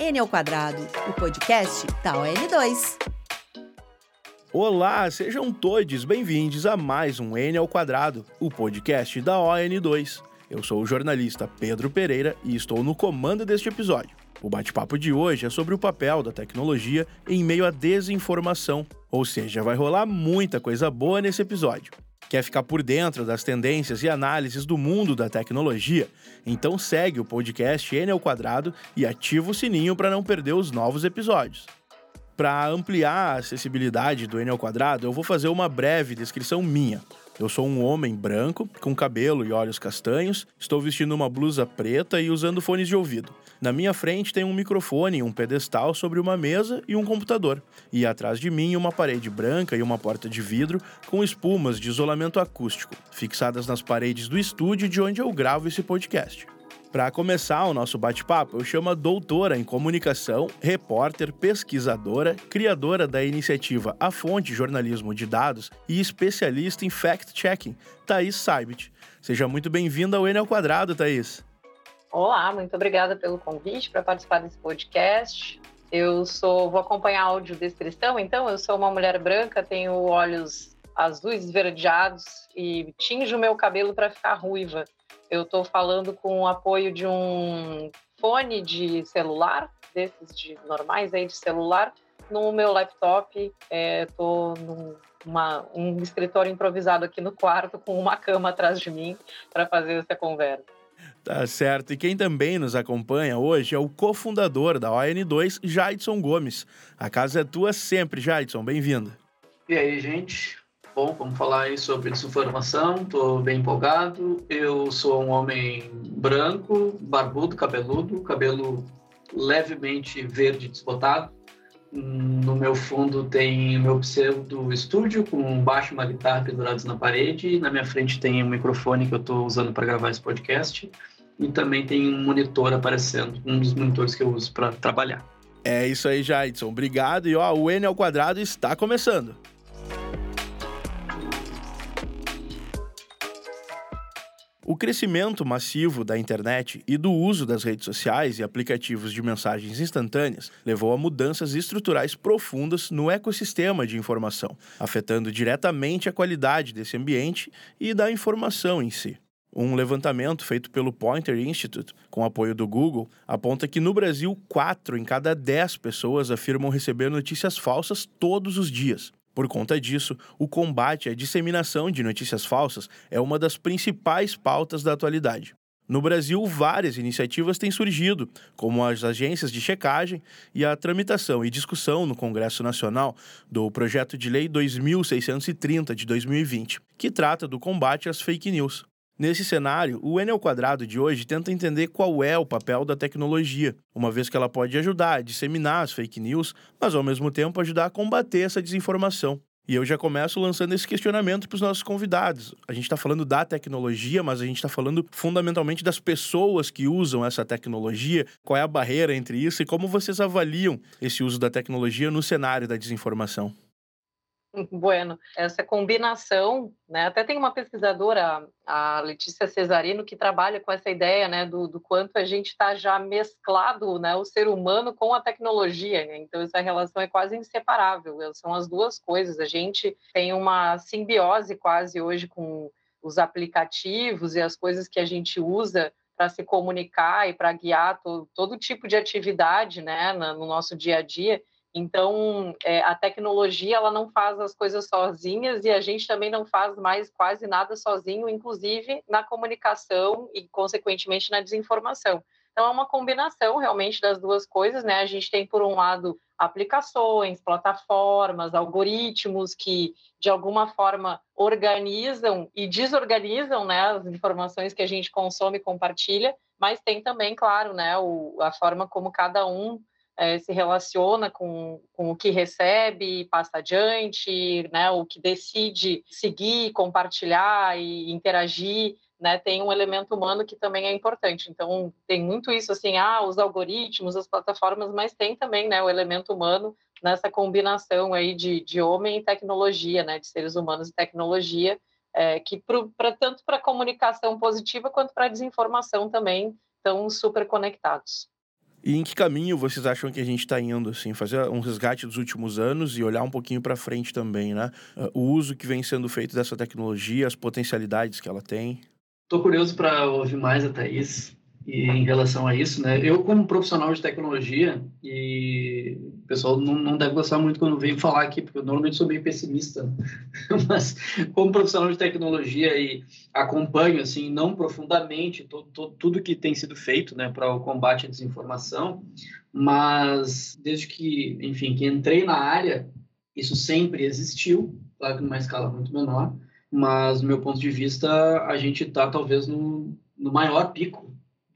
N ao quadrado, o podcast da ON2. Olá, sejam todos bem-vindos a mais um N ao quadrado, o podcast da ON2. Eu sou o jornalista Pedro Pereira e estou no comando deste episódio. O bate-papo de hoje é sobre o papel da tecnologia em meio à desinformação, ou seja, vai rolar muita coisa boa nesse episódio. Quer ficar por dentro das tendências e análises do mundo da tecnologia? Então segue o podcast N ao quadrado e ativa o sininho para não perder os novos episódios. Para ampliar a acessibilidade do N ao quadrado, eu vou fazer uma breve descrição minha. Eu sou um homem branco, com cabelo e olhos castanhos, estou vestindo uma blusa preta e usando fones de ouvido. Na minha frente tem um microfone, um pedestal sobre uma mesa e um computador. E atrás de mim uma parede branca e uma porta de vidro com espumas de isolamento acústico, fixadas nas paredes do estúdio de onde eu gravo esse podcast. Para começar o nosso bate-papo, eu chamo a doutora em comunicação, repórter, pesquisadora, criadora da iniciativa A Fonte Jornalismo de Dados e especialista em fact-checking, Thaís Saibit. Seja muito bem-vinda ao N ao Quadrado, Thaís. Olá, muito obrigada pelo convite para participar desse podcast. Eu sou, vou acompanhar a audiodescrição, então eu sou uma mulher branca, tenho olhos azuis esverdeados e tinjo meu cabelo para ficar ruiva. Eu estou falando com o apoio de um fone de celular, desses de normais aí de celular, no meu laptop. Estou é, num uma, um escritório improvisado aqui no quarto com uma cama atrás de mim para fazer essa conversa. Tá certo. E quem também nos acompanha hoje é o cofundador da ON2, Jaidson Gomes. A casa é tua sempre, Jaidson. Bem-vindo. E aí, gente? Bom, vamos falar aí sobre desinformação, estou bem empolgado. Eu sou um homem branco, barbudo, cabeludo, cabelo levemente verde desbotado. No meu fundo tem o meu pseudo estúdio com um baixo e uma guitarra pendurados na parede. Na minha frente tem um microfone que eu estou usando para gravar esse podcast. E também tem um monitor aparecendo, um dos monitores que eu uso para trabalhar. É isso aí, Jaidson. Obrigado. E ó, o N ao quadrado está começando. O crescimento massivo da internet e do uso das redes sociais e aplicativos de mensagens instantâneas levou a mudanças estruturais profundas no ecossistema de informação, afetando diretamente a qualidade desse ambiente e da informação em si. Um levantamento feito pelo Pointer Institute, com apoio do Google, aponta que no Brasil, 4 em cada 10 pessoas afirmam receber notícias falsas todos os dias. Por conta disso, o combate à disseminação de notícias falsas é uma das principais pautas da atualidade. No Brasil, várias iniciativas têm surgido, como as agências de checagem e a tramitação e discussão no Congresso Nacional do Projeto de Lei 2630 de 2020, que trata do combate às fake news. Nesse cenário, o N quadrado de hoje tenta entender qual é o papel da tecnologia, uma vez que ela pode ajudar a disseminar as fake news, mas ao mesmo tempo ajudar a combater essa desinformação. E eu já começo lançando esse questionamento para os nossos convidados. A gente está falando da tecnologia, mas a gente está falando fundamentalmente das pessoas que usam essa tecnologia. Qual é a barreira entre isso e como vocês avaliam esse uso da tecnologia no cenário da desinformação? Bueno, essa combinação, né? Até tem uma pesquisadora, a Letícia Cesarino, que trabalha com essa ideia, né, do, do quanto a gente está já mesclado, né, o ser humano com a tecnologia. Né? Então essa relação é quase inseparável. São as duas coisas. A gente tem uma simbiose quase hoje com os aplicativos e as coisas que a gente usa para se comunicar e para guiar todo, todo tipo de atividade, né, no nosso dia a dia. Então, é, a tecnologia ela não faz as coisas sozinhas e a gente também não faz mais quase nada sozinho, inclusive na comunicação e, consequentemente, na desinformação. Então, é uma combinação realmente das duas coisas, né? A gente tem, por um lado, aplicações, plataformas, algoritmos que, de alguma forma, organizam e desorganizam né, as informações que a gente consome e compartilha, mas tem também, claro, né, o, a forma como cada um é, se relaciona com, com o que recebe, passa adiante, né, o que decide seguir, compartilhar e interagir, né, tem um elemento humano que também é importante. Então, tem muito isso, assim, ah, os algoritmos, as plataformas, mas tem também, né, o elemento humano nessa combinação aí de, de homem e tecnologia, né, de seres humanos e tecnologia, é, que para tanto para comunicação positiva quanto para desinformação também estão super conectados. E em que caminho vocês acham que a gente está indo, assim, fazer um resgate dos últimos anos e olhar um pouquinho para frente também, né? Uh, o uso que vem sendo feito dessa tecnologia, as potencialidades que ela tem. Estou curioso para ouvir mais a Thaís em relação a isso, né? Eu como profissional de tecnologia e o pessoal não, não deve gostar muito quando vem falar aqui, porque eu normalmente sou meio pessimista, né? mas como profissional de tecnologia e acompanho assim não profundamente todo, todo, tudo que tem sido feito, né, para o combate à desinformação, mas desde que, enfim, que entrei na área, isso sempre existiu, claro que numa escala muito menor, mas do meu ponto de vista a gente está talvez no, no maior pico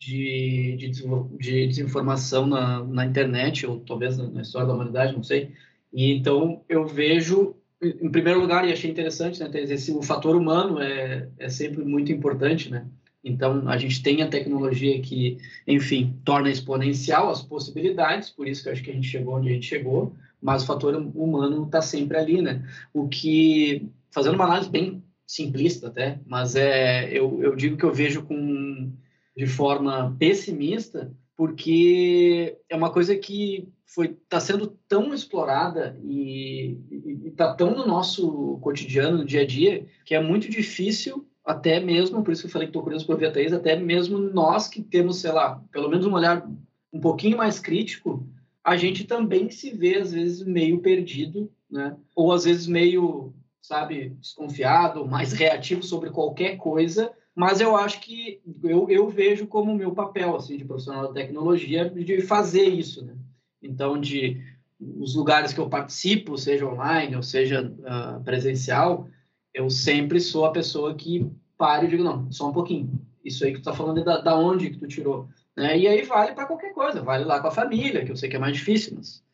de, de, de desinformação na, na, internet, ou talvez na história da humanidade, não sei. E então eu vejo, em primeiro lugar, e achei interessante, né, esse, o fator humano é, é sempre muito importante, né? Então, a gente tem a tecnologia que, enfim, torna exponencial as possibilidades, por isso que eu acho que a gente chegou onde a gente chegou, mas o fator humano está sempre ali, né? O que, fazendo uma análise bem simplista até, mas é, eu, eu digo que eu vejo com de forma pessimista, porque é uma coisa que foi está sendo tão explorada e está tão no nosso cotidiano, no dia a dia, que é muito difícil até mesmo, por isso que eu falei que estou curioso para ver a Thaís, até mesmo nós que temos, sei lá, pelo menos um olhar um pouquinho mais crítico, a gente também se vê, às vezes, meio perdido, né? Ou, às vezes, meio, sabe, desconfiado, mais reativo sobre qualquer coisa, mas eu acho que eu, eu vejo como meu papel assim de profissional da tecnologia de fazer isso, né? Então, de os lugares que eu participo, seja online ou seja uh, presencial, eu sempre sou a pessoa que pare e digo não, só um pouquinho. Isso aí que tu está falando é da, da onde que tu tirou, né? E aí vale para qualquer coisa, vale lá com a família, que eu sei que é mais difícil, mas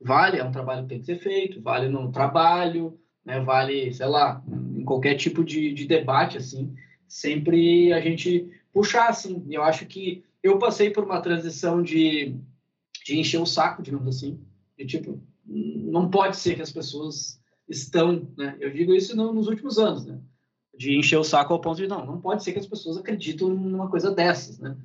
vale, é um trabalho que tem que ser feito, vale no trabalho, né? Vale, sei lá, em qualquer tipo de, de debate assim sempre a gente puxar, assim. Eu acho que eu passei por uma transição de, de encher o saco, digamos assim, de tipo, não pode ser que as pessoas estão, né? Eu digo isso no, nos últimos anos, né? De encher o saco ao ponto de, não, não pode ser que as pessoas acreditam numa coisa dessas, né?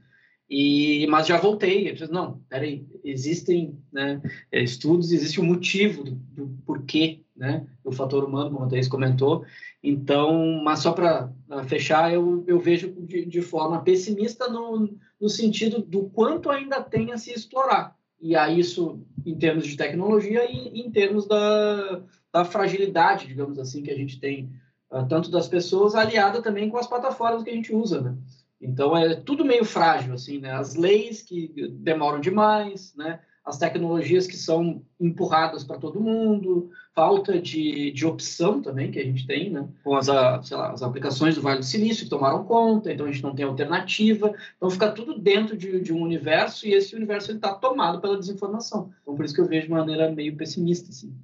E, mas já voltei, eu disse, não, peraí, existem né, estudos, existe um motivo do, do porquê, né, do fator humano, como a Thaís comentou, então, mas só para fechar, eu, eu vejo de, de forma pessimista no, no sentido do quanto ainda tem a se explorar. E aí isso em termos de tecnologia e em termos da, da fragilidade, digamos assim, que a gente tem, uh, tanto das pessoas, aliada também com as plataformas que a gente usa, né? Então, é tudo meio frágil, assim, né? As leis que demoram demais, né? As tecnologias que são empurradas para todo mundo, falta de, de opção também que a gente tem, né? Com as, lá, as aplicações do Vale do Silício que tomaram conta, então a gente não tem alternativa, então fica tudo dentro de, de um universo e esse universo está tomado pela desinformação. Então por isso que eu vejo de maneira meio pessimista, assim.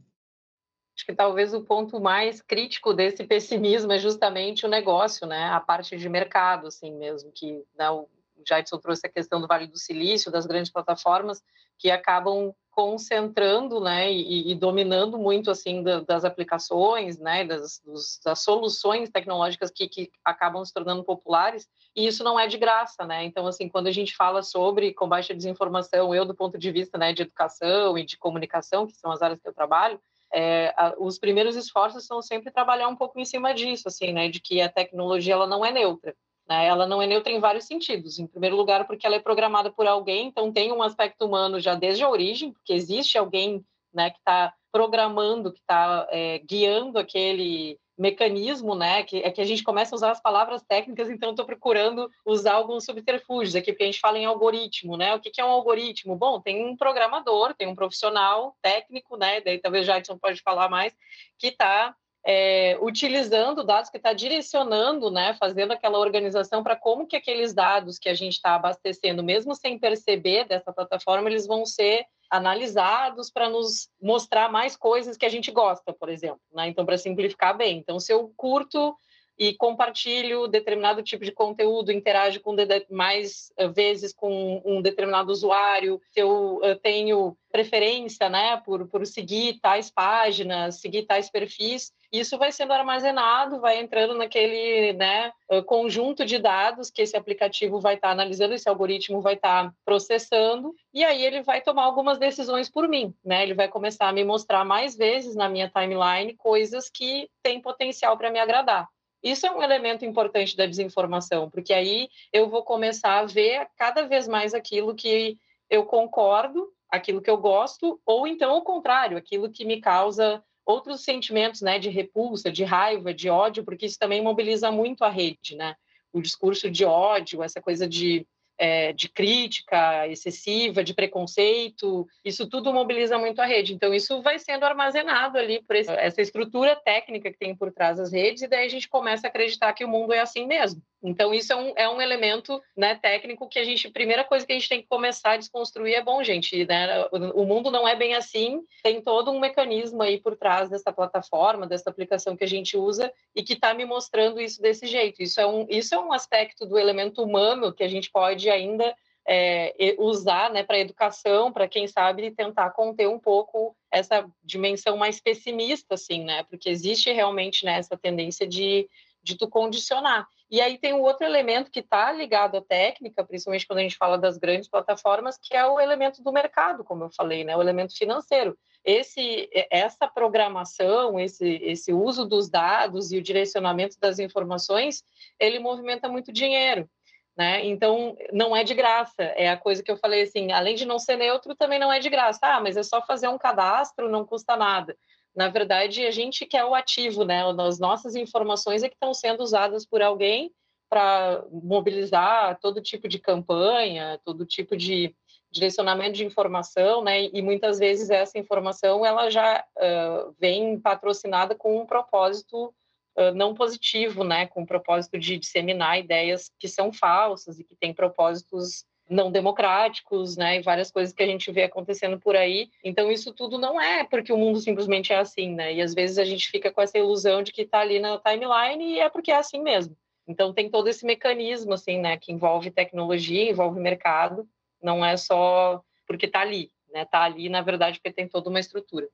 Acho que talvez o ponto mais crítico desse pessimismo é justamente o negócio, né? A parte de mercado, assim mesmo, que né, o Jadson trouxe a questão do Vale do Silício, das grandes plataformas que acabam concentrando, né, e, e dominando muito assim da, das aplicações, né, das, dos, das soluções tecnológicas que, que, acabam se tornando populares. E isso não é de graça, né? Então assim, quando a gente fala sobre combate à desinformação, eu do ponto de vista né, de educação e de comunicação, que são as áreas que eu trabalho, é, a, os primeiros esforços são sempre trabalhar um pouco em cima disso, assim, né, de que a tecnologia ela não é neutra. Né? Ela não é neutra em vários sentidos. Em primeiro lugar, porque ela é programada por alguém, então tem um aspecto humano já desde a origem, porque existe alguém né, que está programando, que está é, guiando aquele mecanismo, né? Que é que a gente começa a usar as palavras técnicas, então estou procurando usar alguns subterfúgios aqui, porque a gente fala em algoritmo, né? O que, que é um algoritmo? Bom, tem um programador, tem um profissional técnico, né? Daí talvez Jadson pode falar mais, que está é, utilizando dados que está direcionando, né, fazendo aquela organização para como que aqueles dados que a gente está abastecendo, mesmo sem perceber dessa plataforma, eles vão ser analisados para nos mostrar mais coisas que a gente gosta, por exemplo. Né? Então, para simplificar bem. Então, se eu curto e compartilho determinado tipo de conteúdo, interajo com mais eh, vezes com um determinado usuário, se eu, eu tenho preferência né, por, por seguir tais páginas, seguir tais perfis, isso vai sendo armazenado, vai entrando naquele né, eh, conjunto de dados que esse aplicativo vai estar tá analisando, esse algoritmo vai estar tá processando, e aí ele vai tomar algumas decisões por mim. Né? Ele vai começar a me mostrar mais vezes na minha timeline coisas que têm potencial para me agradar. Isso é um elemento importante da desinformação, porque aí eu vou começar a ver cada vez mais aquilo que eu concordo, aquilo que eu gosto, ou então o contrário, aquilo que me causa outros sentimentos, né, de repulsa, de raiva, de ódio, porque isso também mobiliza muito a rede, né? O discurso de ódio, essa coisa de é, de crítica excessiva, de preconceito, isso tudo mobiliza muito a rede. Então, isso vai sendo armazenado ali por esse, essa estrutura técnica que tem por trás das redes, e daí a gente começa a acreditar que o mundo é assim mesmo. Então, isso é um, é um elemento né, técnico que a gente, primeira coisa que a gente tem que começar a desconstruir é bom, gente, né, o mundo não é bem assim, tem todo um mecanismo aí por trás dessa plataforma, dessa aplicação que a gente usa e que está me mostrando isso desse jeito. Isso é, um, isso é um aspecto do elemento humano que a gente pode ainda é, usar né, para educação, para quem sabe tentar conter um pouco essa dimensão mais pessimista, assim, né? Porque existe realmente né, essa tendência de, de tu condicionar. E aí tem um outro elemento que está ligado à técnica, principalmente quando a gente fala das grandes plataformas, que é o elemento do mercado, como eu falei, né? O elemento financeiro. Esse, essa programação, esse, esse uso dos dados e o direcionamento das informações, ele movimenta muito dinheiro. Né? Então, não é de graça. É a coisa que eu falei assim, além de não ser neutro, também não é de graça. Ah, mas é só fazer um cadastro, não custa nada na verdade, a gente quer o ativo, né? As nossas informações é que estão sendo usadas por alguém para mobilizar todo tipo de campanha, todo tipo de direcionamento de informação, né? E muitas vezes essa informação ela já uh, vem patrocinada com um propósito uh, não positivo, né? Com o propósito de disseminar ideias que são falsas e que têm propósitos não democráticos, né, e várias coisas que a gente vê acontecendo por aí. Então isso tudo não é porque o mundo simplesmente é assim, né? E às vezes a gente fica com essa ilusão de que está ali na timeline e é porque é assim mesmo. Então tem todo esse mecanismo assim, né, que envolve tecnologia, envolve mercado, não é só porque está ali, né? Está ali na verdade porque tem toda uma estrutura.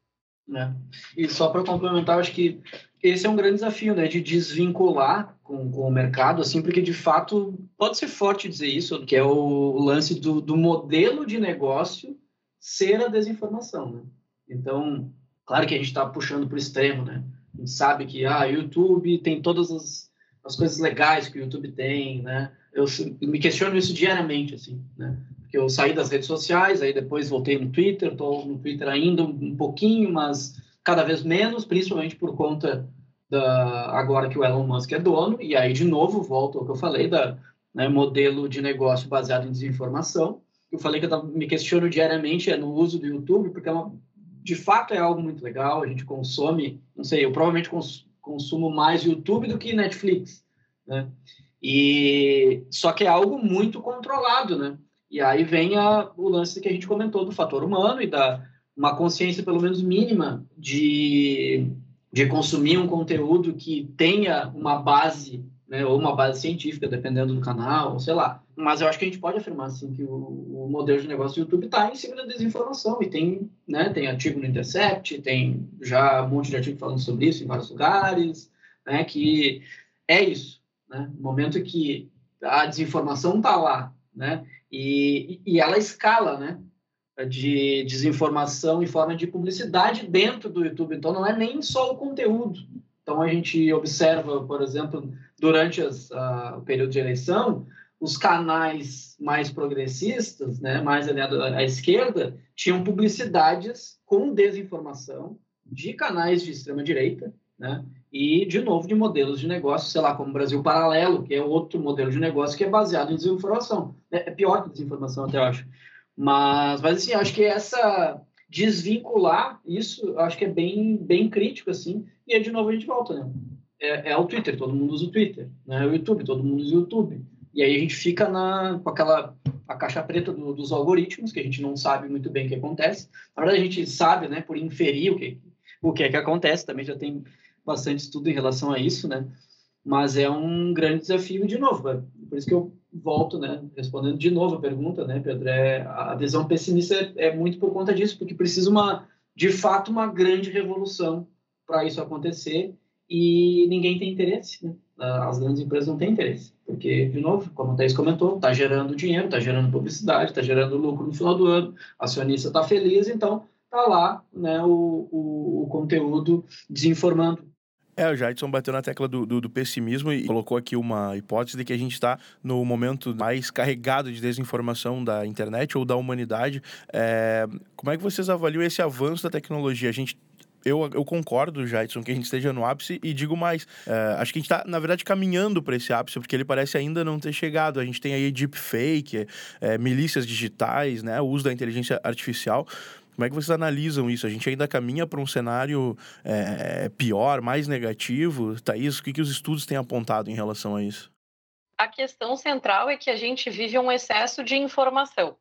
É. E só para complementar, acho que esse é um grande desafio, né, de desvincular com, com, o mercado, assim, porque de fato pode ser forte dizer isso, que é o lance do, do modelo de negócio ser a desinformação, né? Então, claro que a gente está puxando para o extremo, né? A gente sabe que ah, YouTube tem todas as, as coisas legais que o YouTube tem, né? Eu, eu me questiono isso diariamente, assim, né? Eu saí das redes sociais, aí depois voltei no Twitter, estou no Twitter ainda um pouquinho, mas cada vez menos, principalmente por conta da agora que o Elon Musk é dono, e aí de novo volto ao que eu falei da né, modelo de negócio baseado em desinformação. Eu falei que eu me questiono diariamente é no uso do YouTube, porque é uma, de fato é algo muito legal, a gente consome, não sei, eu provavelmente cons, consumo mais YouTube do que Netflix, né? E só que é algo muito controlado, né? E aí vem a, o lance que a gente comentou do fator humano e da uma consciência pelo menos mínima de, de consumir um conteúdo que tenha uma base, né, ou uma base científica, dependendo do canal, sei lá. Mas eu acho que a gente pode afirmar assim que o, o modelo de negócio do YouTube está em cima da desinformação e tem, né, tem artigo no Intercept, tem já um monte de artigo falando sobre isso em vários lugares, né, que é isso, né? No momento que a desinformação está lá, né? E, e ela escala, né? De desinformação em forma de publicidade dentro do YouTube. Então, não é nem só o conteúdo. Então, a gente observa, por exemplo, durante as, a, o período de eleição, os canais mais progressistas, né, mais alinhados à esquerda, tinham publicidades com desinformação de canais de extrema-direita, né, e, de novo, de modelos de negócio, sei lá, como o Brasil Paralelo, que é outro modelo de negócio que é baseado em desinformação. É, é pior que desinformação, até eu acho. Mas, mas assim, acho que essa desvincular isso, acho que é bem, bem crítico, assim. E aí, de novo, a gente volta, né? É, é o Twitter, todo mundo usa o Twitter. Né? É o YouTube, todo mundo usa o YouTube. E aí a gente fica na, com aquela a caixa preta do, dos algoritmos, que a gente não sabe muito bem o que acontece. Na verdade, a gente sabe, né, por inferir o que, o que é que acontece, também já tem bastante estudo em relação a isso, né? mas é um grande desafio de novo. É por isso que eu volto, né, respondendo de novo a pergunta, né, Pedro, é, a visão pessimista é, é muito por conta disso, porque precisa uma, de fato, uma grande revolução para isso acontecer e ninguém tem interesse, né? As grandes empresas não têm interesse, porque, de novo, como o Thais comentou, está gerando dinheiro, está gerando publicidade, está gerando lucro no final do ano, a acionista está feliz, então está lá né, o, o, o conteúdo desinformando é, o Jadson bateu na tecla do, do, do, pessimismo e colocou aqui uma hipótese de que a gente está no momento mais carregado de desinformação da internet ou da humanidade. É, como é que vocês avaliam esse avanço da tecnologia? A gente eu, eu concordo, Jadson, que a gente esteja no ápice e digo mais. É, acho que a gente está, na verdade, caminhando para esse ápice, porque ele parece ainda não ter chegado. A gente tem aí deepfake, é, milícias digitais, né, o uso da inteligência artificial. Como é que vocês analisam isso? A gente ainda caminha para um cenário é, pior, mais negativo? Thaís, o que, que os estudos têm apontado em relação a isso? A questão central é que a gente vive um excesso de informação.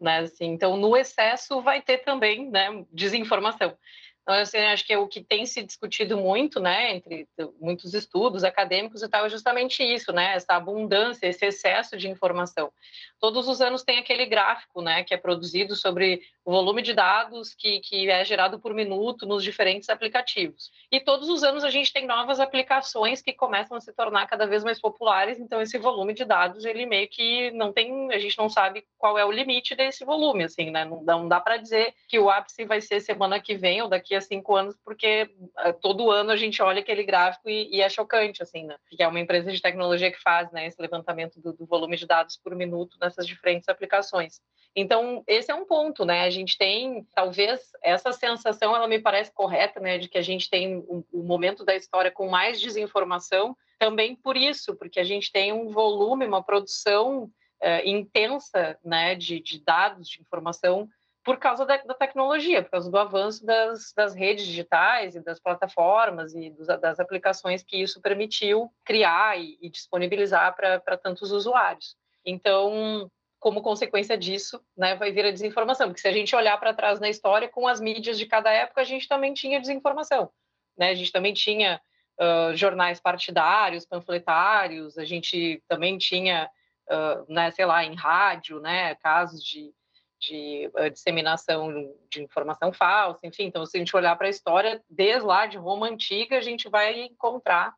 Né? Assim, então, no excesso vai ter também né, desinformação. Então, assim, acho que é o que tem se discutido muito, né, entre muitos estudos acadêmicos e tal, é justamente isso, né, essa abundância, esse excesso de informação. Todos os anos tem aquele gráfico, né, que é produzido sobre o volume de dados que, que é gerado por minuto nos diferentes aplicativos. E todos os anos a gente tem novas aplicações que começam a se tornar cada vez mais populares, então esse volume de dados, ele meio que não tem, a gente não sabe qual é o limite desse volume, assim, né? Não, não dá para dizer que o ápice vai ser semana que vem ou daqui a cinco anos, porque uh, todo ano a gente olha aquele gráfico e, e, é chocante, assim, né? Que é uma empresa de tecnologia que faz, né, esse levantamento do, do volume de dados por minuto nessas diferentes aplicações. Então, esse é um ponto, né? Gente tem, talvez, essa sensação, ela me parece correta, né? De que a gente tem o um, um momento da história com mais desinformação, também por isso, porque a gente tem um volume, uma produção uh, intensa, né? De, de, dados, de informação, por causa da, da, tecnologia, por causa do avanço das, das redes digitais e das plataformas e dos, das aplicações que isso permitiu criar e, e disponibilizar para tantos usuários. Então, como consequência disso, né, vai vir a desinformação. Porque se a gente olhar para trás na história, com as mídias de cada época, a gente também tinha desinformação. Né? A gente também tinha uh, jornais partidários, panfletários, a gente também tinha, uh, né, sei lá, em rádio, né, casos de, de uh, disseminação de informação falsa, enfim. Então, se a gente olhar para a história, desde lá de Roma Antiga, a gente vai encontrar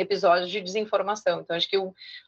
episódios de desinformação. Então, acho que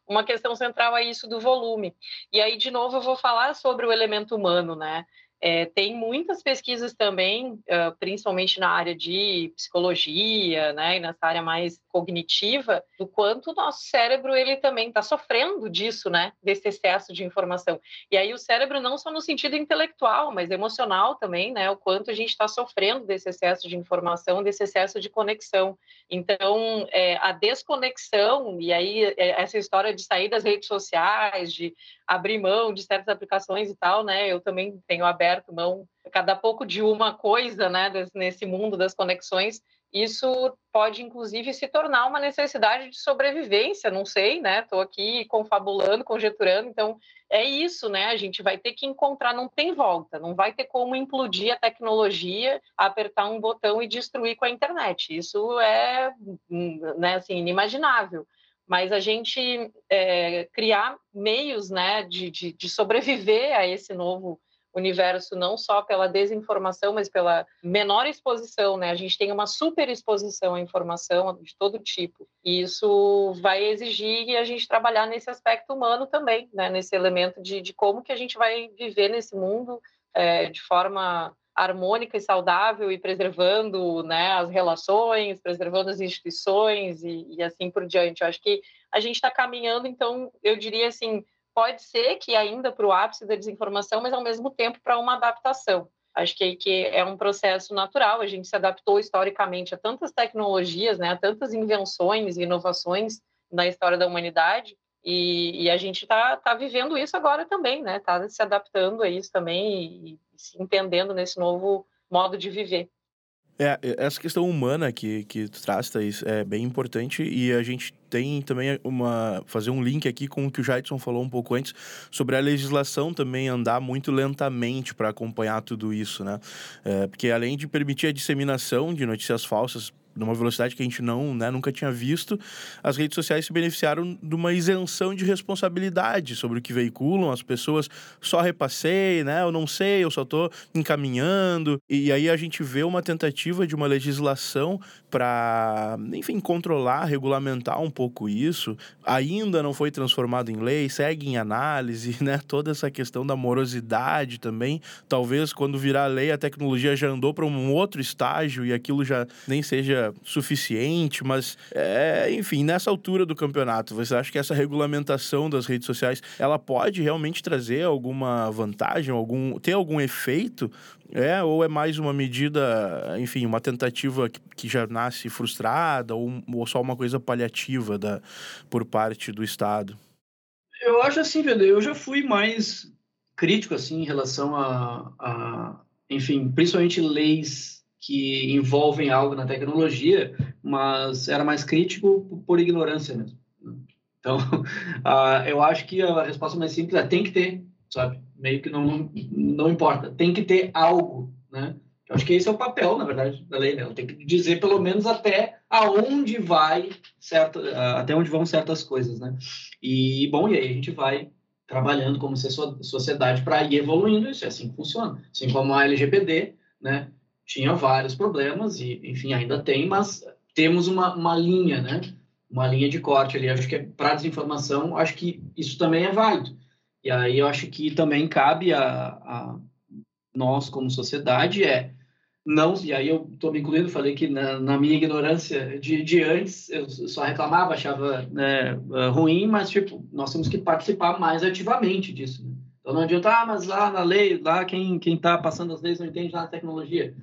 uma questão central é isso do volume. E aí, de novo, eu vou falar sobre o elemento humano, né? É, tem muitas pesquisas também, uh, principalmente na área de psicologia, né, e nessa área mais cognitiva, do quanto o nosso cérebro ele também está sofrendo disso, né, desse excesso de informação. E aí o cérebro não só no sentido intelectual, mas emocional também, né, o quanto a gente está sofrendo desse excesso de informação, desse excesso de conexão. Então, é, a desconexão e aí é, essa história de sair das redes sociais, de abrir mão de certas aplicações e tal, né? Eu também tenho aberto mão cada pouco de uma coisa, né? Nesse mundo das conexões. Isso pode, inclusive, se tornar uma necessidade de sobrevivência, não sei, né? Estou aqui confabulando, conjeturando, então é isso, né? A gente vai ter que encontrar, não tem volta, não vai ter como implodir a tecnologia, apertar um botão e destruir com a internet. Isso é, hum, né, assim, inimaginável mas a gente é, criar meios né, de, de, de, sobreviver a esse novo universo, não só pela desinformação, mas pela menor exposição. Né? A gente tem uma super exposição à informação de todo tipo, e isso vai exigir a gente trabalhar nesse aspecto humano também, né? nesse elemento de, de como que a gente vai viver nesse mundo é, de forma harmônica e saudável e preservando né, as relações, preservando as instituições e, e assim por diante. Eu acho que a gente está caminhando, então, eu diria assim, pode ser que ainda para o ápice da desinformação, mas ao mesmo tempo para uma adaptação. Acho que, que é um processo natural, a gente se adaptou historicamente a tantas tecnologias, né, a tantas invenções e inovações na história da humanidade, e, e a gente está tá vivendo isso agora também, né? Está se adaptando a isso também e, se entendendo nesse novo modo de viver. É, essa questão humana que, que tu traz, Thaís, é bem importante e a gente tem também uma fazer um link aqui com o que o Jaidson falou um pouco antes sobre a legislação também andar muito lentamente para acompanhar tudo isso, né? É, porque além de permitir a disseminação de notícias falsas numa velocidade que a gente não, né, nunca tinha visto, as redes sociais se beneficiaram de uma isenção de responsabilidade sobre o que veiculam, as pessoas só repassei, né, eu não sei, eu só estou encaminhando, e aí a gente vê uma tentativa de uma legislação para, enfim, controlar, regulamentar um pouco isso, ainda não foi transformado em lei, segue em análise, né, toda essa questão da morosidade também, talvez quando virar lei a tecnologia já andou para um outro estágio e aquilo já nem seja suficiente, mas, é, enfim, nessa altura do campeonato, você acha que essa regulamentação das redes sociais, ela pode realmente trazer alguma vantagem, algum, ter algum efeito é, ou é mais uma medida, enfim, uma tentativa que, que já nasce frustrada, ou, ou, só uma coisa paliativa da, por parte do Estado? Eu acho assim, Vender, eu já fui mais crítico, assim, em relação a, a enfim, principalmente leis que envolvem algo na tecnologia, mas era mais crítico por ignorância mesmo. Né? Então, uh, eu acho que a resposta mais simples é tem que ter, sabe? Meio que não, não importa, tem que ter algo, né? Eu acho que esse é o papel, na verdade, da lei, né? Ela tem que dizer pelo menos até aonde vai certo, até onde vão certas coisas, né? E bom, e aí a gente vai trabalhando como sociedade para ir evoluindo, isso é assim que funciona. Assim como a LGPD, né? Tinha vários problemas e, enfim, ainda tem, mas temos uma, uma linha, né? Uma linha de corte ali. Acho que é para desinformação, acho que isso também é válido. E aí eu acho que também cabe a, a nós como sociedade é não, e aí eu estou me incluindo, falei que na, na minha ignorância de, de, antes, eu só reclamava, achava né, ruim, mas, tipo, nós temos que participar mais ativamente disso, né? Então não adianta, ah, mas lá na lei, lá quem está passando as leis não entende nada de tecnologia.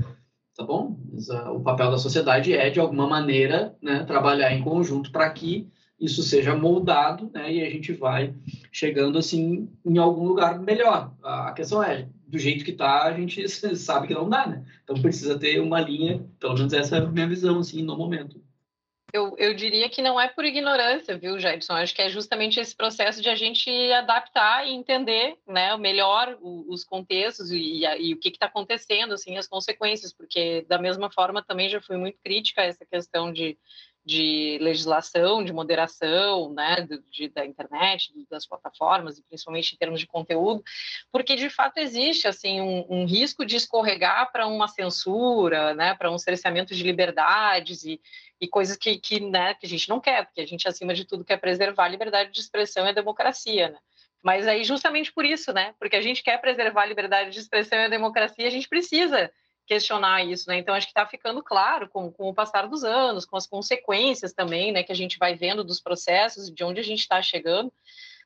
Tá bom? Mas, uh, o papel da sociedade é, de alguma maneira, né, trabalhar em conjunto para que isso seja moldado né, e a gente vai chegando assim em algum lugar melhor. A questão é, do jeito que está, a gente sabe que não dá, né? Então precisa ter uma linha, pelo menos essa é a minha visão, assim, no momento. Eu, eu diria que não é por ignorância, viu, Jairson? Acho que é justamente esse processo de a gente adaptar e entender né, melhor os contextos e, e o que está acontecendo, assim, as consequências, porque da mesma forma também já fui muito crítica a essa questão de, de legislação, de moderação, né, de, da internet, das plataformas, e principalmente em termos de conteúdo, porque de fato existe assim um, um risco de escorregar para uma censura, né, para um cerceamento de liberdades e, e coisas que, que, né, que a gente não quer, porque a gente, acima de tudo, quer preservar a liberdade de expressão e a democracia, né? Mas aí, justamente por isso, né? Porque a gente quer preservar a liberdade de expressão e a democracia, a gente precisa questionar isso, né? Então, acho que está ficando claro com, com o passar dos anos, com as consequências também, né? Que a gente vai vendo dos processos, de onde a gente está chegando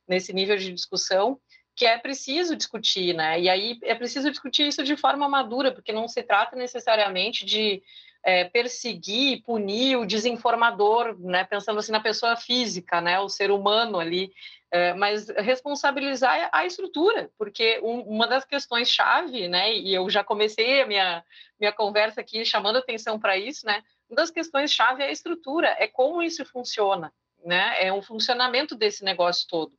nesse nível de discussão, que é preciso discutir, né? E aí é preciso discutir isso de forma madura, porque não se trata necessariamente de é, perseguir, punir o desinformador, né, pensando assim na pessoa física, né, o ser humano ali, é, mas responsabilizar a estrutura, porque um, uma das questões chave, né, e eu já comecei a minha minha conversa aqui chamando atenção para isso, né, uma das questões chave é a estrutura, é como isso funciona, né, é um funcionamento desse negócio todo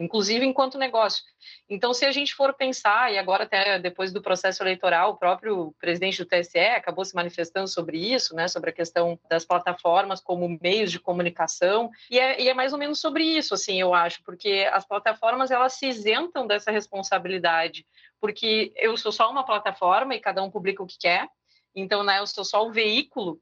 inclusive enquanto negócio. Então, se a gente for pensar, e agora até depois do processo eleitoral, o próprio presidente do TSE acabou se manifestando sobre isso, né, sobre a questão das plataformas como meios de comunicação, e é, e é mais ou menos sobre isso, assim, eu acho, porque as plataformas, elas se isentam dessa responsabilidade, porque eu sou só uma plataforma e cada um publica o que quer, então, né, eu sou só o veículo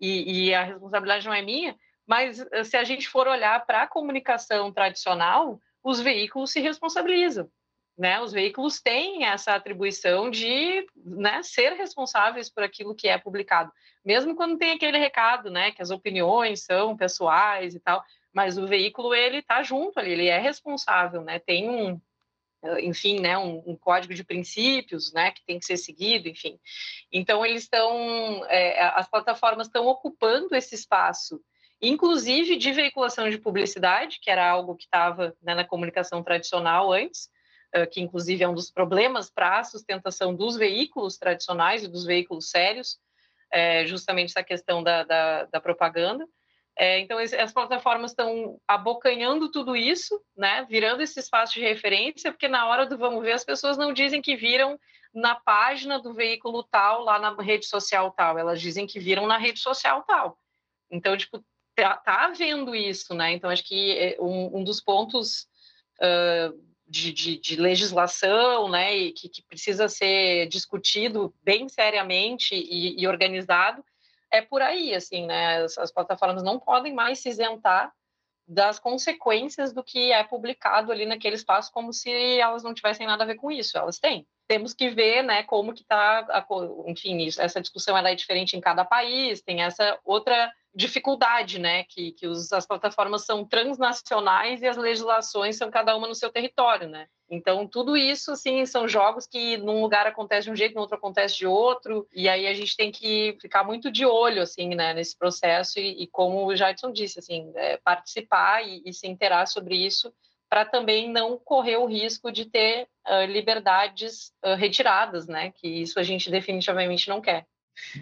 e, e a responsabilidade não é minha, mas se a gente for olhar para a comunicação tradicional, os veículos se responsabilizam. Né? Os veículos têm essa atribuição de né, ser responsáveis por aquilo que é publicado, mesmo quando tem aquele recado, né, que as opiniões são pessoais e tal, mas o veículo ele está junto ali, ele é responsável, né? Tem um, enfim, né, um, um, código de princípios, né, que tem que ser seguido, enfim. Então eles estão, é, as plataformas estão ocupando esse espaço inclusive de veiculação de publicidade, que era algo que estava né, na comunicação tradicional antes, uh, que inclusive é um dos problemas para a sustentação dos veículos tradicionais e dos veículos sérios, é, justamente essa questão da, da, da propaganda. É, então, as plataformas estão abocanhando tudo isso, né, virando esse espaço de referência, porque na hora do vamos ver, as pessoas não dizem que viram na página do veículo tal, lá na rede social tal, elas dizem que viram na rede social tal. Então, tipo, tá, tá havendo isso, né? Então, acho que é, um, um dos pontos uh, de, de, de, legislação, né, e que, que, precisa ser discutido bem seriamente e, e organizado, é por aí, assim, né? As, as, plataformas não podem mais se isentar das consequências do que é publicado ali naquele espaço, como se elas não tivessem nada a ver com isso. Elas têm. Temos que ver, né, como que está, enfim, isso, essa discussão ela é diferente em cada país. Tem essa outra dificuldade, né, que, que os, as plataformas são transnacionais e as legislações são cada uma no seu território, né. Então, tudo isso, assim, são jogos que num lugar acontece de um jeito, no outro acontece de outro, e aí a gente tem que ficar muito de olho, assim, né, nesse processo e, e como o Jadson disse, assim, é, participar e, e se interar sobre isso para também não correr o risco de ter uh, liberdades uh, retiradas, né, que isso a gente definitivamente não quer.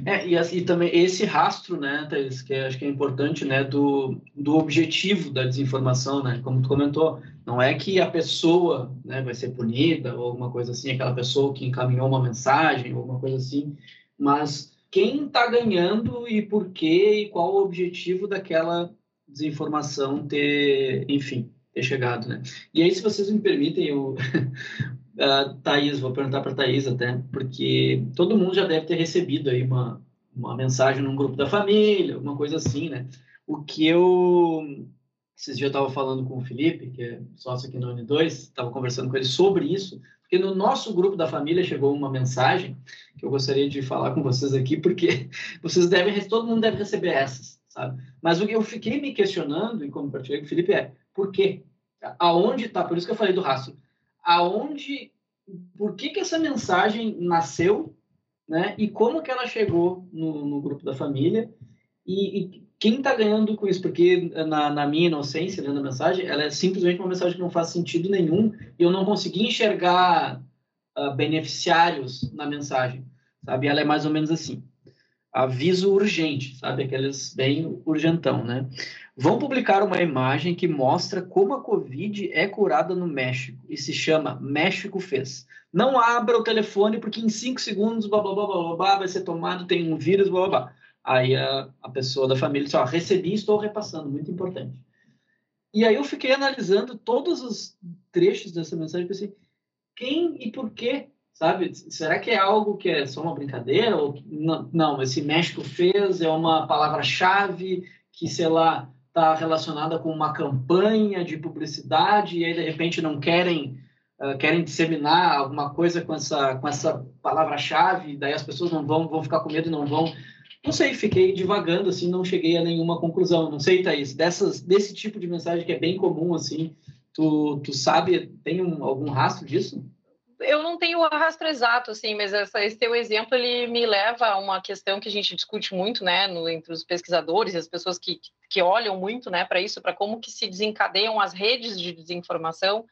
É, e, assim, também esse rastro, né, Thaís, que acho que é importante, né, do, do objetivo da desinformação, né, como tu comentou, não é que a pessoa, né, vai ser punida ou alguma coisa assim, aquela pessoa que encaminhou uma mensagem ou alguma coisa assim, mas quem está ganhando e por quê e qual o objetivo daquela desinformação ter, enfim, ter chegado, né. E aí, se vocês me permitem, eu Thaís, vou perguntar para Thaís até, porque todo mundo já deve ter recebido aí uma, uma mensagem num grupo da família, alguma coisa assim, né? O que eu... Esses dias eu estava falando com o Felipe, que é sócio aqui na Uni2, estava conversando com ele sobre isso, porque no nosso grupo da família chegou uma mensagem que eu gostaria de falar com vocês aqui, porque vocês devem, todo mundo deve receber essas, sabe? Mas o que eu fiquei me questionando, e compartilhei com o Felipe, é por quê? Aonde está? Por isso que eu falei do rastro aonde, por que, que essa mensagem nasceu, né? E como que ela chegou no, no grupo da família e, e quem está ganhando com isso? Porque na, na, minha inocência, lendo a mensagem, ela é simplesmente uma mensagem que não faz sentido nenhum e eu não consegui enxergar uh, beneficiários na mensagem, sabe? Ela é mais ou menos assim aviso urgente, sabe? Aqueles bem urgentão, né? Vão publicar uma imagem que mostra como a Covid é curada no México e se chama México Fez. Não abra o telefone porque em cinco segundos blá, blá, blá, blá, blá, vai ser tomado, tem um vírus, blá, blá, blá. Aí a, a pessoa da família disse, ó, recebi estou repassando, muito importante. E aí eu fiquei analisando todos os trechos dessa mensagem e pensei, quem e por que sabe? Será que é algo que é só uma brincadeira? Ou não, não esse México fez é uma palavra-chave que, sei lá, está relacionada com uma campanha de publicidade e aí, de repente, não querem uh, querem disseminar alguma coisa com essa, com essa palavra-chave, daí as pessoas não vão, vão ficar com medo e não vão. Não sei, fiquei divagando, assim, não cheguei a nenhuma conclusão. Não sei, Thaís, dessas, desse tipo de mensagem que é bem comum, assim, tu, tu sabe, tem um, algum rastro disso? Eu não tenho o rastro exato, assim, mas essa, esse teu exemplo ele me leva a uma questão que a gente discute muito, né, no, entre os pesquisadores e as pessoas que, que olham muito, né, para isso, para como que se desencadeiam as redes de desinformação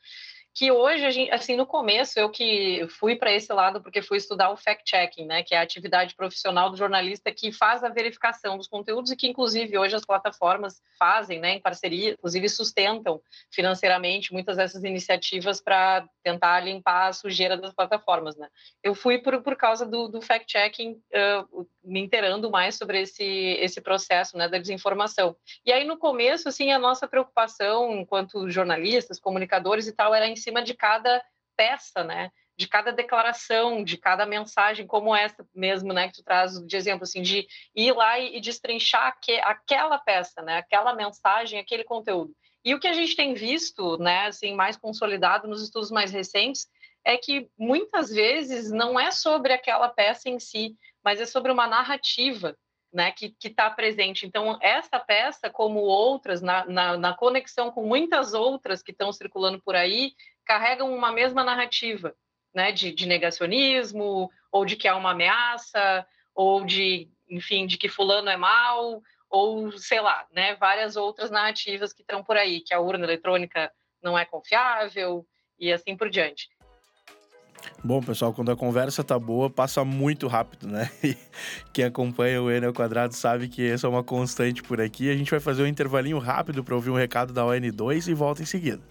que hoje, gente, assim, no começo, eu que fui para esse lado porque fui estudar o fact-checking, né, que é a atividade profissional do jornalista que faz a verificação dos conteúdos e que, inclusive, hoje as plataformas fazem, né, em parceria, inclusive sustentam financeiramente muitas dessas iniciativas para tentar limpar a sujeira das plataformas, né. Eu fui por, por causa do, do fact-checking, uh, me inteirando mais sobre esse, esse processo, né, da desinformação. E aí, no começo, assim, a nossa preocupação, enquanto jornalistas, comunicadores e tal, era em cima de cada peça, né? De cada declaração, de cada mensagem, como essa mesmo, né? Que tu traz de exemplo, assim, de ir lá e, destrinchar que, aquela peça, né? Aquela mensagem, aquele conteúdo. E o que a gente tem visto, né? Assim, mais consolidado nos estudos mais recentes, é que muitas vezes não é sobre aquela peça em si, mas é sobre uma narrativa né, que está presente. Então, essa peça, como outras, na, na, na conexão com muitas outras que estão circulando por aí, carregam uma mesma narrativa, né, de, de, negacionismo, ou de que há uma ameaça, ou de, enfim, de que fulano é mal, ou sei lá, né, várias outras narrativas que estão por aí, que a urna eletrônica não é confiável e assim por diante. Bom, pessoal, quando a conversa tá boa, passa muito rápido, né? E quem acompanha o N quadrado sabe que essa é uma constante por aqui. A gente vai fazer um intervalinho rápido para ouvir um recado da ON2 e volta em seguida.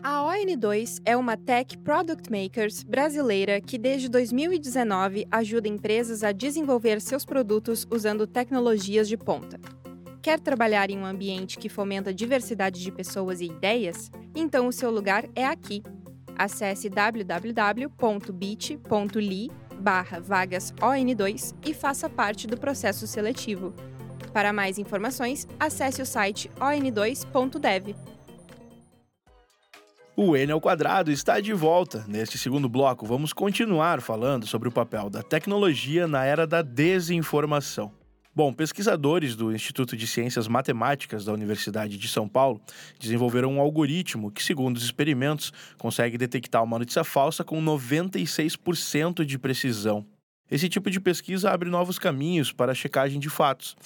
A ON2 é uma tech product makers brasileira que desde 2019 ajuda empresas a desenvolver seus produtos usando tecnologias de ponta. Quer trabalhar em um ambiente que fomenta diversidade de pessoas e ideias? Então o seu lugar é aqui. Acesse www.bit.ly barra vagas ON2 e faça parte do processo seletivo. Para mais informações, acesse o site on2.dev. O N ao quadrado está de volta. Neste segundo bloco, vamos continuar falando sobre o papel da tecnologia na era da desinformação. Bom, pesquisadores do Instituto de Ciências Matemáticas da Universidade de São Paulo desenvolveram um algoritmo que, segundo os experimentos, consegue detectar uma notícia falsa com 96% de precisão. Esse tipo de pesquisa abre novos caminhos para a checagem de fatos,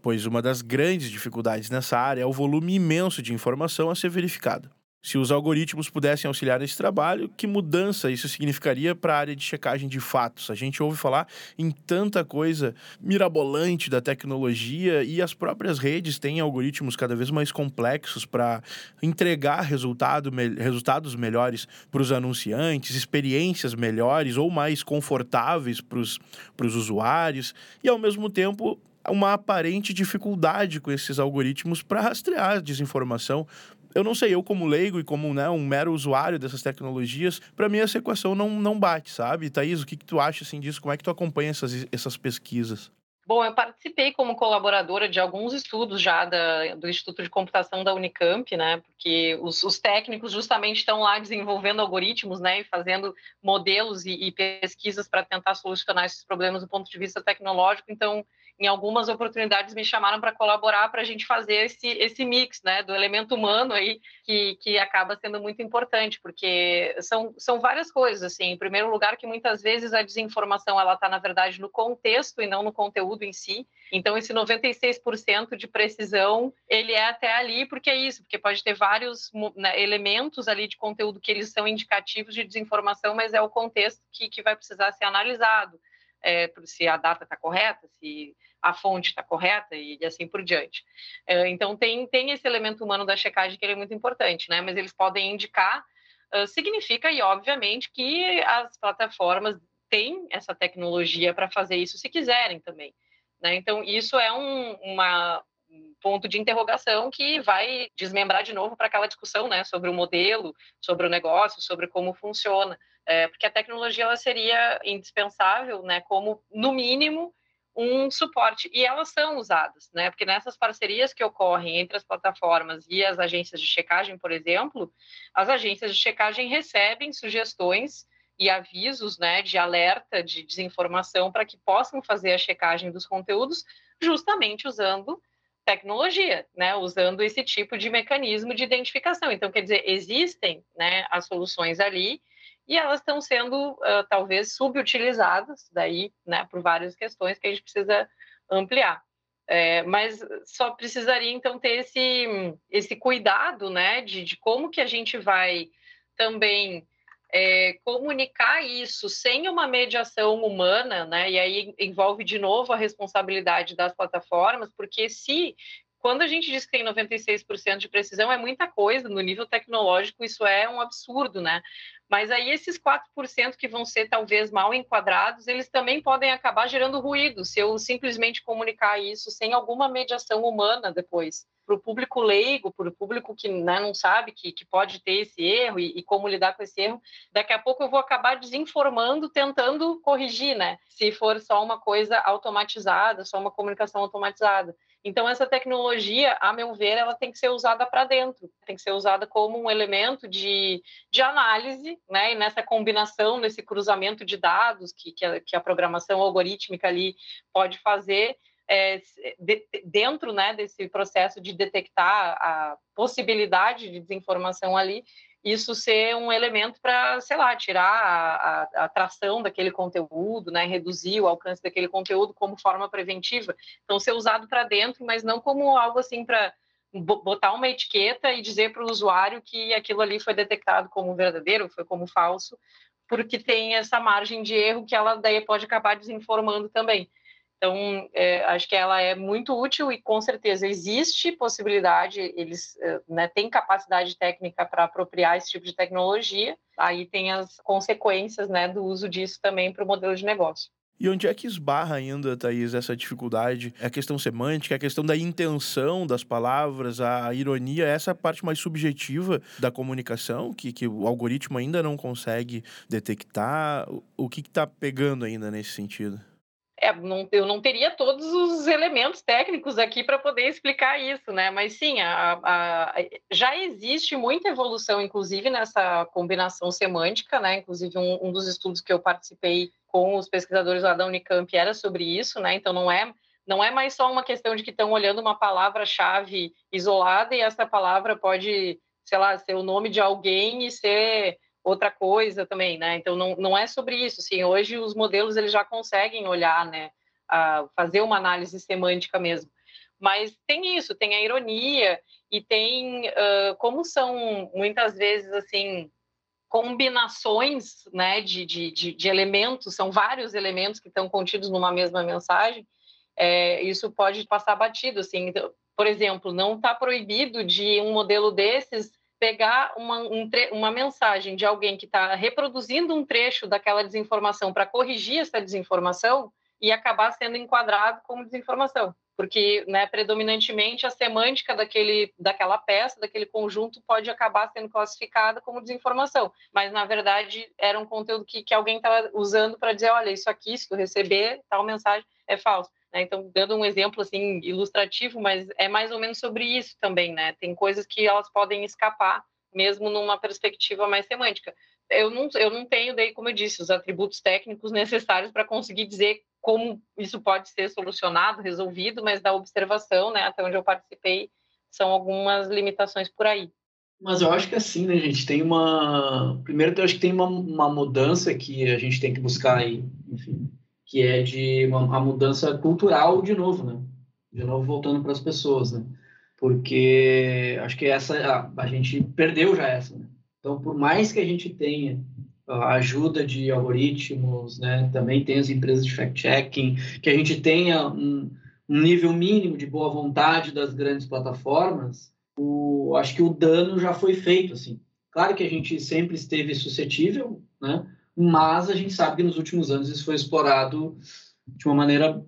pois uma das grandes dificuldades nessa área é o volume imenso de informação a ser verificada. Se os algoritmos pudessem auxiliar nesse trabalho, que mudança isso significaria para a área de checagem de fatos? A gente ouve falar em tanta coisa mirabolante da tecnologia e as próprias redes têm algoritmos cada vez mais complexos para entregar resultado, me, resultados melhores para os anunciantes, experiências melhores ou mais confortáveis para os usuários e, ao mesmo tempo, uma aparente dificuldade com esses algoritmos para rastrear desinformação, eu não sei, eu como leigo e como né, um mero usuário dessas tecnologias, para mim essa equação não, não bate, sabe? Thaís, o que, que tu acha assim, disso? Como é que tu acompanha essas, essas pesquisas? Bom, eu participei como colaboradora de alguns estudos já da, do Instituto de Computação da Unicamp, né? Porque os, os técnicos justamente estão lá desenvolvendo algoritmos, né? E fazendo modelos e, e pesquisas para tentar solucionar esses problemas do ponto de vista tecnológico. Então, em algumas oportunidades me chamaram para colaborar para a gente fazer esse, esse mix né, do elemento humano aí, que, que acaba sendo muito importante, porque são, são várias coisas. Assim. Em primeiro lugar, que muitas vezes a desinformação ela está, na verdade, no contexto e não no conteúdo em si. Então, esse 96% de precisão, ele é até ali, porque é isso, porque pode ter vários né, elementos ali de conteúdo que eles são indicativos de desinformação, mas é o contexto que, que vai precisar ser analisado. É, se a data está correta, se a fonte está correta e, assim por diante. Uh, então, tem, tem esse elemento humano da checagem que é muito importante, né? Mas eles podem indicar, uh, significa, e obviamente, que as plataformas têm essa tecnologia para fazer isso se quiserem também. Né? Então, isso é um uma, um ponto de interrogação que vai desmembrar de novo para aquela discussão né, sobre o modelo, sobre o negócio, sobre como funciona. É, porque a tecnologia ela seria indispensável, né, como, no mínimo, um suporte. E elas são usadas, né? Porque nessas parcerias que ocorrem entre as plataformas e as agências de checagem, por exemplo, as agências de checagem recebem sugestões e avisos, né, de alerta de desinformação para que possam fazer a checagem dos conteúdos, justamente usando tecnologia, né, usando esse tipo de mecanismo de identificação. Então, quer dizer, existem, né, as soluções ali e elas estão sendo uh, talvez subutilizadas daí, né, por várias questões que a gente precisa ampliar. É, mas só precisaria então ter esse, esse cuidado, né, de, de como que a gente vai também é, comunicar isso sem uma mediação humana, né, e aí envolve de novo a responsabilidade das plataformas, porque se quando a gente diz que tem 96% de precisão, é muita coisa, no nível tecnológico isso é um absurdo, né? Mas aí esses 4% que vão ser talvez mal enquadrados, eles também podem acabar gerando ruído, se eu simplesmente comunicar isso sem alguma mediação humana depois. Para o público leigo, para o público que né, não sabe que, que pode ter esse erro e, e, como lidar com esse erro, daqui a pouco eu vou acabar desinformando, tentando corrigir, né? Se for só uma coisa automatizada, só uma comunicação automatizada. Então, essa tecnologia, a meu ver, ela tem que ser usada para dentro, tem que ser usada como um elemento de, de análise, né? E nessa combinação, nesse cruzamento de dados que, que, a, que a programação algorítmica ali pode fazer, é, de, dentro né, desse processo de detectar a possibilidade de desinformação ali, isso ser um elemento para, sei lá, tirar a, a, atração daquele conteúdo, né, reduzir o alcance daquele conteúdo como forma preventiva. Então, ser usado para dentro, mas não como algo assim para botar uma etiqueta e dizer para o usuário que aquilo ali foi detectado como verdadeiro, foi como falso, porque tem essa margem de erro que ela daí pode acabar desinformando também. Então, é, acho que ela é muito útil e com certeza existe possibilidade, eles é, né, têm capacidade técnica para apropriar esse tipo de tecnologia, aí tem as consequências né, do uso disso também para o modelo de negócio. E onde é que esbarra ainda, Thaís, essa dificuldade? É a questão semântica, é a questão da intenção das palavras, a ironia, essa parte mais subjetiva da comunicação, que, que o algoritmo ainda não consegue detectar. O que está pegando ainda nesse sentido? É, não, eu não teria todos os elementos técnicos aqui para poder explicar isso, né? Mas sim, a, a, já existe muita evolução, inclusive nessa combinação semântica, né? Inclusive um, um, dos estudos que eu participei com os pesquisadores lá da Unicamp era sobre isso, né? Então não é não é mais só uma questão de que estão olhando uma palavra-chave isolada e essa palavra pode, sei lá, ser o nome de alguém e ser outra coisa também, né? Então não, não é sobre isso. Assim, hoje os modelos eles já conseguem olhar, né? A fazer uma análise semântica mesmo. Mas tem isso, tem a ironia e tem uh, como são muitas vezes assim combinações, né? De, de, de, de elementos, são vários elementos que estão contidos numa mesma mensagem. É, isso pode passar batido, assim. Então, por exemplo, não está proibido de um modelo desses pegar uma, um uma mensagem de alguém que está reproduzindo um trecho daquela desinformação para corrigir essa desinformação e acabar sendo enquadrado como desinformação, porque né, predominantemente a semântica daquele, daquela peça, daquele conjunto, pode acabar sendo classificada como desinformação, mas na verdade era um conteúdo que, que alguém estava usando para dizer, olha, isso aqui, se tu receber tal mensagem, é falso. Né? Então, dando um exemplo assim ilustrativo, mas é mais ou menos sobre isso também, né? Tem coisas que elas podem escapar mesmo numa perspectiva mais semântica. Eu não, eu não tenho, daí, como eu disse, os atributos técnicos necessários para conseguir dizer como isso pode ser solucionado, resolvido, mas da observação, né, até onde eu participei, são algumas limitações por aí. Mas eu acho que assim, né, gente, tem uma... Primeiro, eu acho que tem uma, uma mudança que a gente tem que buscar aí, enfim, que é de uma, a mudança cultural de novo, né? De novo voltando para as pessoas, né? Porque acho que essa a, a gente perdeu já essa. Né? Então, por mais que a gente tenha a ajuda de algoritmos, né? Também tem as empresas de fact-checking, que a gente tenha um, um nível mínimo de boa vontade das grandes plataformas, o, acho que o dano já foi feito, assim. Claro que a gente sempre esteve suscetível, né? Mas a gente sabe que nos últimos anos isso foi explorado de uma maneira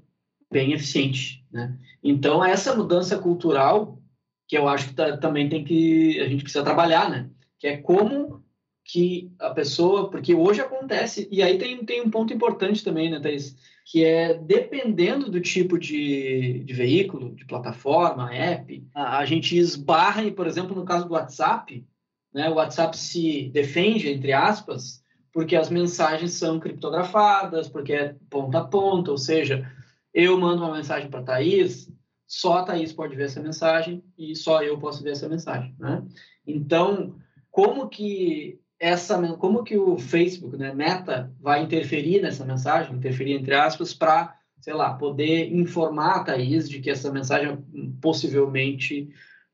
bem eficiente, né? Então essa mudança cultural que eu acho que tá, também tem que a gente precisa trabalhar, né? Que é como que a pessoa, porque hoje acontece e aí tem, tem um ponto importante também, né, Thaís? Que é dependendo do tipo de, de veículo, de plataforma, app, a, a gente esbarra, por exemplo, no caso do WhatsApp, né? O WhatsApp se defende entre aspas porque as mensagens são criptografadas, porque é ponta a ponta, ou seja, eu mando uma mensagem para Thaís, só a Thaís pode ver essa mensagem e só eu posso ver essa mensagem, né? Então, como que essa, como que o Facebook, né, Meta, vai interferir nessa mensagem, interferir entre aspas, para, sei lá, poder informar a Thaís de que essa mensagem é possivelmente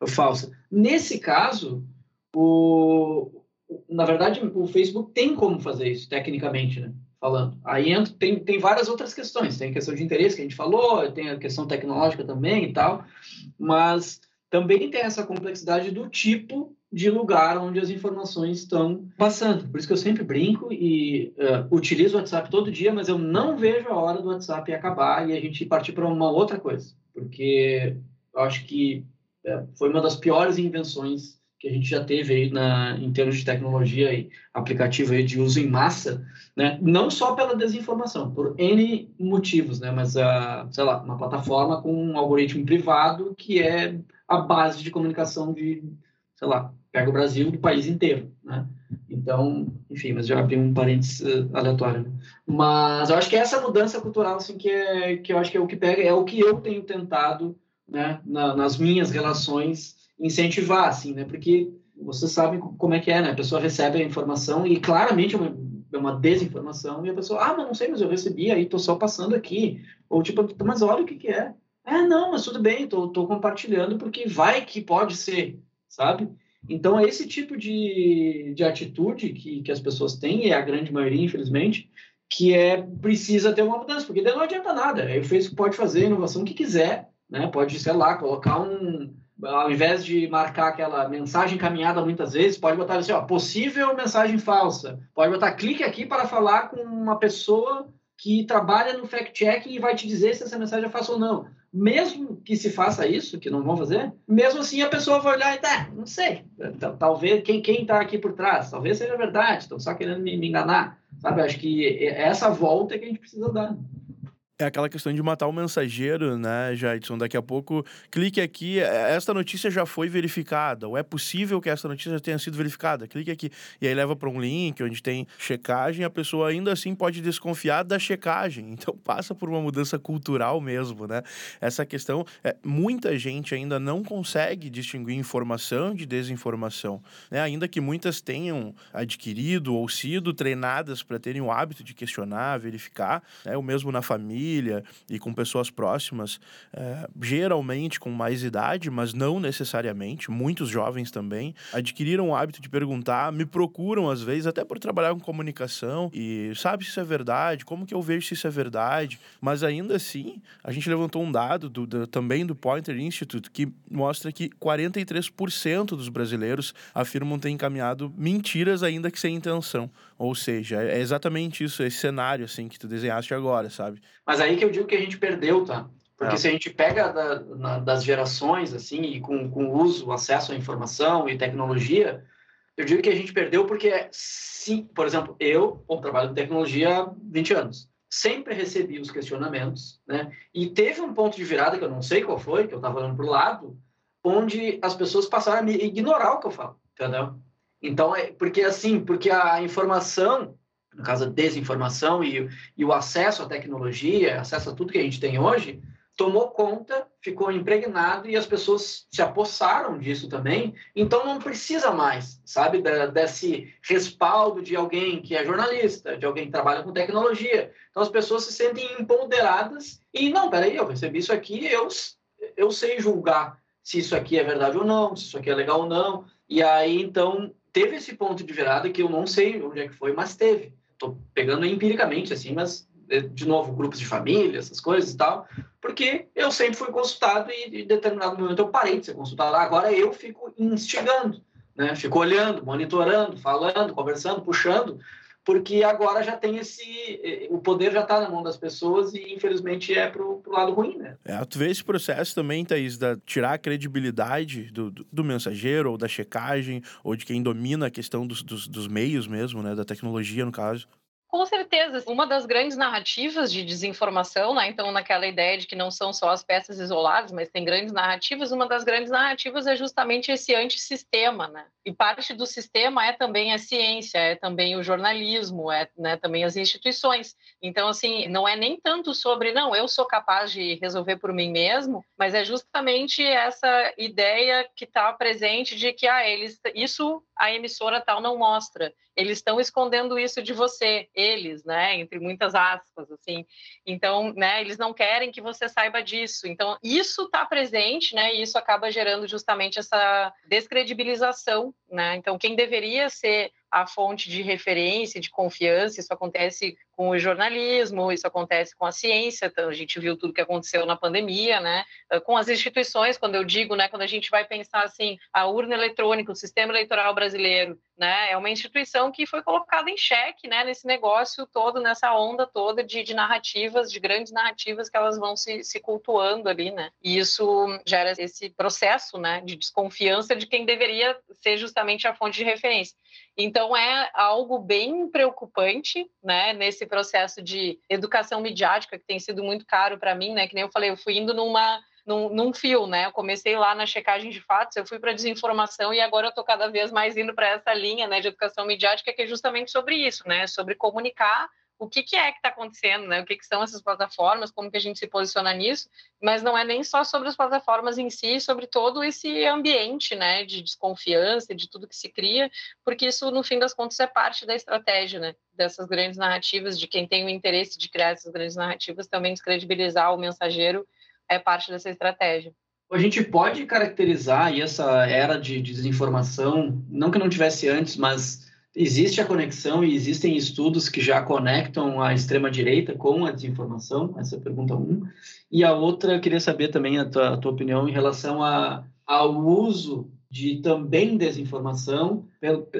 falsa. Nesse caso, o, na verdade, o Facebook tem como fazer isso, tecnicamente, né? Falando. Aí entra, tem, tem várias outras questões. Tem a questão de interesse que a gente falou, tem a questão tecnológica também e tal, mas também tem essa complexidade do tipo de lugar onde as informações estão passando. Por isso que eu sempre brinco e uh, utilizo o WhatsApp todo dia, mas eu não vejo a hora do WhatsApp acabar e a gente partir para uma outra coisa, porque eu acho que uh, foi uma das piores invenções que a gente já teve aí na, em termos de tecnologia e aplicativo aí de uso em massa, né? não só pela desinformação, por N motivos, né? mas, a, sei lá, uma plataforma com um algoritmo privado que é a base de comunicação de, sei lá, pega o Brasil do país inteiro, né? Então, enfim, mas já abri um parênteses uh, aleatório. Né? Mas eu acho que essa mudança cultural, assim, que, é, que eu acho que é o que pega, é o que eu tenho tentado, né, na, nas minhas relações, incentivar, assim, né? Porque você sabe como é que é, né? A pessoa recebe a informação e claramente é uma, é uma desinformação e a pessoa, ah, mas não sei, mas eu recebi, aí tô só passando aqui. Ou tipo, mas olha o que que é. É, não, mas tudo bem, tô, tô compartilhando porque vai que pode ser, sabe? Então, é esse tipo de, de atitude que, que as pessoas têm, e é a grande maioria, infelizmente, que é precisa ter uma mudança, porque daí não adianta nada. Aí o Facebook pode fazer a inovação que quiser, né? Pode, sei lá, colocar um. Ao invés de marcar aquela mensagem encaminhada muitas vezes, pode botar assim, ó, possível mensagem falsa. Pode botar clique aqui para falar com uma pessoa que trabalha no fact-checking e vai te dizer se essa mensagem é falsa ou não mesmo que se faça isso, que não vão fazer, mesmo assim a pessoa vai olhar e tá, não sei, talvez quem quem está aqui por trás, talvez seja verdade, estão só querendo me, me enganar, sabe? Acho que é essa volta que a gente precisa dar é aquela questão de matar o mensageiro, né, Jadson? Daqui a pouco, clique aqui, é, esta notícia já foi verificada, ou é possível que esta notícia tenha sido verificada, clique aqui. E aí leva para um link onde tem checagem, a pessoa ainda assim pode desconfiar da checagem. Então passa por uma mudança cultural mesmo, né? Essa questão, é, muita gente ainda não consegue distinguir informação de desinformação, né? Ainda que muitas tenham adquirido ou sido treinadas para terem o hábito de questionar, verificar, né? o mesmo na família, família e com pessoas próximas, é, geralmente com mais idade, mas não necessariamente, muitos jovens também, adquiriram o hábito de perguntar, me procuram às vezes, até por trabalhar com comunicação, e sabe se isso é verdade, como que eu vejo se isso é verdade, mas ainda assim, a gente levantou um dado do, do, também do Pointer Institute que mostra que 43% dos brasileiros afirmam ter encaminhado mentiras ainda que sem intenção. Ou seja, é exatamente isso, esse cenário assim que tu desenhaste agora, sabe? Mas aí que eu digo que a gente perdeu, tá? Porque é. se a gente pega da, na, das gerações, assim, e com, com uso, acesso à informação e tecnologia, eu digo que a gente perdeu porque, sim, por exemplo, eu bom, trabalho com tecnologia há 20 anos. Sempre recebi os questionamentos, né? E teve um ponto de virada que eu não sei qual foi, que eu estava olhando para o lado, onde as pessoas passaram a me ignorar o que eu falo, entendeu? Então, é porque assim, porque a informação, no caso a desinformação e, e o acesso à tecnologia, acesso a tudo que a gente tem hoje, tomou conta, ficou impregnado e as pessoas se apossaram disso também. Então não precisa mais, sabe, da, desse respaldo de alguém que é jornalista, de alguém que trabalha com tecnologia. Então as pessoas se sentem empoderadas e não, peraí, eu recebi isso aqui, eu eu sei julgar se isso aqui é verdade ou não, se isso aqui é legal ou não. E aí então teve esse ponto de virada que eu não sei onde é que foi, mas teve. Estou pegando empiricamente, assim, mas, é, de novo, grupos de família, essas coisas e tal, porque eu sempre fui consultado e, em determinado momento, eu parei de ser consultado. Agora eu fico instigando, né? Fico olhando, monitorando, falando, conversando, puxando, porque agora já tem esse. Eh, o poder já está na mão das pessoas e, infelizmente, é para o lado ruim, né? É, tu vê esse processo também, Thaís, da tirar a credibilidade do, do, do mensageiro, ou da checagem, ou de quem domina a questão dos, dos, dos meios mesmo, né? Da tecnologia, no caso. Com certeza. Uma das grandes narrativas de desinformação, né? então, naquela ideia de que não são só as peças isoladas, mas tem grandes narrativas, uma das grandes narrativas é justamente esse antissistema. Né? E parte do sistema é também a ciência, é também o jornalismo, é né, também as instituições. Então, assim, não é nem tanto sobre, não, eu sou capaz de resolver por mim mesmo, mas é justamente essa ideia que está presente de que ah, eles, isso a emissora tal não mostra. Eles estão escondendo isso de você, eles, né? Entre muitas aspas, assim. Então, né? Eles não querem que você saiba disso. Então, isso está presente, né? E isso acaba gerando justamente essa descredibilização, né? Então, quem deveria ser a fonte de referência, de confiança. Isso acontece com o jornalismo, isso acontece com a ciência. Então, a gente viu tudo que aconteceu na pandemia, né? Ah, com as instituições, quando eu digo, né, quando a gente vai pensar assim, a urna eletrônica, o sistema eleitoral brasileiro, né, é uma instituição que foi colocada em xeque, né, nesse negócio todo, nessa onda toda de, de narrativas, de grandes narrativas que elas vão se, se cultuando ali, né? E isso gera esse processo, né, de desconfiança de quem deveria ser justamente a fonte de referência. Então é algo bem preocupante, né, nesse processo de educação midiática que tem sido muito caro para mim, né, que nem eu falei, eu fui indo numa num, num fio, né? Eu comecei lá na checagem de fatos, eu fui para desinformação e agora eu estou cada vez mais indo para essa linha, né, de educação midiática que é justamente sobre isso, né, sobre comunicar o que, que é que está acontecendo, né? O que, que são essas plataformas, como que a gente se posiciona nisso, mas não é nem só sobre as plataformas em si, sobre todo esse ambiente, né, de desconfiança, de tudo que se cria, porque isso, no fim das contas, é parte da estratégia, né, dessas grandes narrativas, de quem tem o interesse de criar essas grandes narrativas, também descredibilizar o mensageiro é parte dessa estratégia. A gente pode caracterizar essa era de desinformação, não que não tivesse antes, mas existe a conexão e existem estudos que já conectam a extrema-direita com a desinformação? Essa é a pergunta um. E a outra, queria saber também a tua, a tua opinião em relação a, ao uso de também desinformação,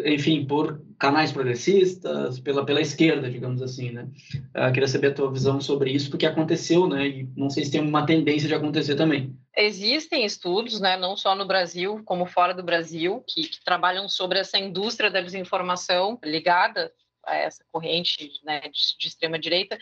enfim, por canais progressistas, pela, pela esquerda, digamos assim, né? Eu queria saber a tua visão sobre isso, porque aconteceu, né? E não sei se tem uma tendência de acontecer também. Existem estudos, né, não só no Brasil, como fora do Brasil, que, que trabalham sobre essa indústria da desinformação ligada a essa corrente né, de, de extrema direita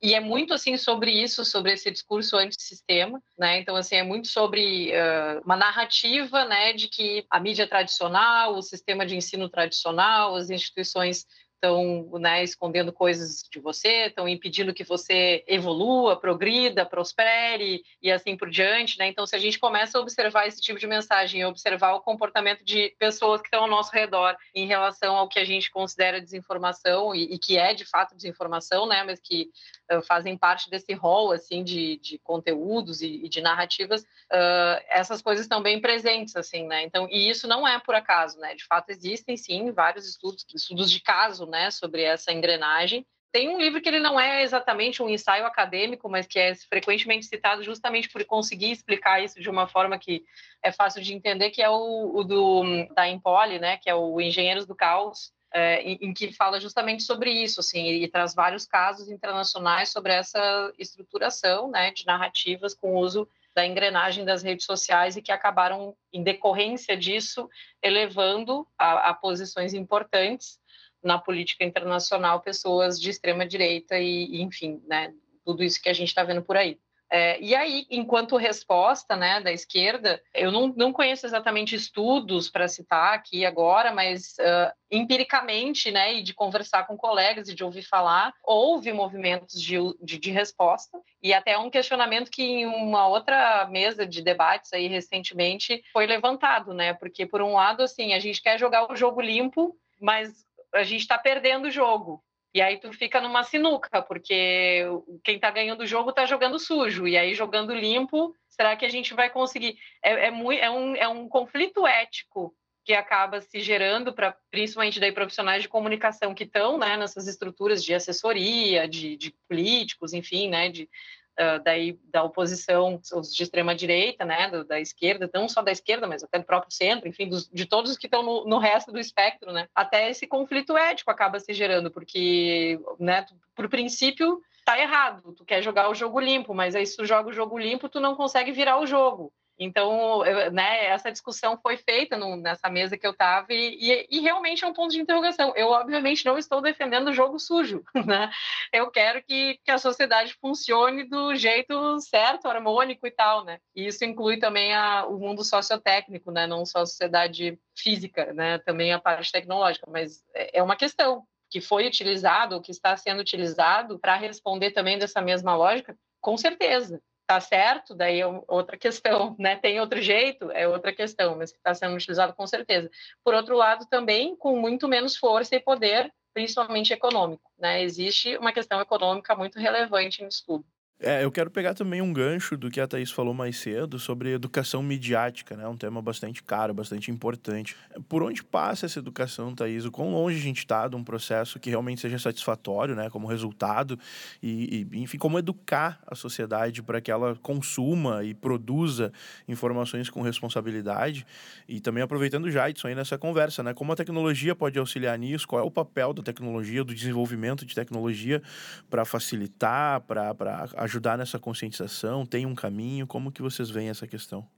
e é muito assim sobre isso, sobre esse discurso antissistema, né? Então assim é muito sobre uh, uma narrativa, né, de que a mídia tradicional, o sistema de ensino tradicional, as instituições estão né, escondendo coisas de você, estão impedindo que você evolua, progrida, prospere e assim por diante. Né? Então, se a gente começa a observar esse tipo de mensagem, observar o comportamento de pessoas que estão ao nosso redor em relação ao que a gente considera desinformação e, e que é de fato desinformação, né, mas que uh, fazem parte desse rol assim de, de conteúdos e, e de narrativas, uh, essas coisas estão bem presentes assim, né? Então, e isso não é por acaso, né? De fato existem sim vários estudos, estudos de caso né, sobre essa engrenagem. Tem um livro que ele não é exatamente um ensaio acadêmico, mas que é frequentemente citado justamente por conseguir explicar isso de uma forma que é fácil de entender, que é o, o do, da Impoli, né, que é o Engenheiros do Caos, é, em, em, que fala justamente sobre isso, assim, e traz vários casos internacionais sobre essa estruturação, né, de narrativas com uso da engrenagem das redes sociais e que acabaram, em decorrência disso, elevando a, a posições importantes na política internacional pessoas de extrema direita e, e enfim, né, tudo isso que a gente está vendo por aí. É, e aí, enquanto resposta né, da esquerda, eu não, não conheço exatamente estudos para citar aqui agora, mas uh, empiricamente, né, e de conversar com colegas e de ouvir falar, houve movimentos de, de, de, resposta, e até um questionamento que em uma outra mesa de debates aí recentemente foi levantado, né, porque por um lado, assim, a gente quer jogar o jogo limpo, mas a gente está perdendo o jogo. E aí tu fica numa sinuca, porque quem está ganhando o jogo está jogando sujo. E aí jogando limpo, será que a gente vai conseguir? É, é, muito, é, um, é um conflito ético que acaba se gerando para principalmente daí profissionais de comunicação que estão né, nessas estruturas de assessoria, de, de políticos, enfim, né, de, daí, da oposição, os de extrema direita, né, do, da esquerda, não só da esquerda, mas até do próprio centro, enfim, dos, de todos os que estão no, no, resto do espectro, né, até esse conflito ético acaba se gerando, porque, né, por princípio, tá errado, tu quer jogar o jogo limpo, mas aí se tu joga o jogo limpo, tu não consegue virar o jogo. Então, eu, né, essa discussão foi feita no, nessa mesa que eu estava e, e, realmente é um ponto de interrogação. Eu, obviamente, não estou defendendo o jogo sujo, né? Eu quero que, que a sociedade funcione do jeito certo, harmônico e tal, né? E isso inclui também a, o mundo sociotécnico, né? Não só a sociedade física, né? Também a parte tecnológica, mas é, é uma questão que foi utilizado, que está sendo utilizado para responder também dessa mesma lógica, com certeza tá certo, daí é outra questão, né? Tem outro jeito, é outra questão, mas que está sendo utilizado com certeza. Por outro lado, também com muito menos força e poder, principalmente econômico, né? Existe uma questão econômica muito relevante nisso tudo. É, eu quero pegar também um gancho do que a Thaís falou mais cedo sobre educação midiática, né? Um tema bastante caro, bastante importante. Por onde passa essa educação, Thaís? O quão longe a gente está de um processo que realmente seja satisfatório, né? Como resultado e, e enfim, como educar a sociedade para que ela consuma e produza informações com responsabilidade e também aproveitando já isso aí nessa conversa, né? Como a tecnologia pode auxiliar nisso? Qual é o papel da tecnologia, do desenvolvimento de tecnologia para facilitar, para ajudar nessa conscientização? Tem um caminho? Como que vocês veem essa questão?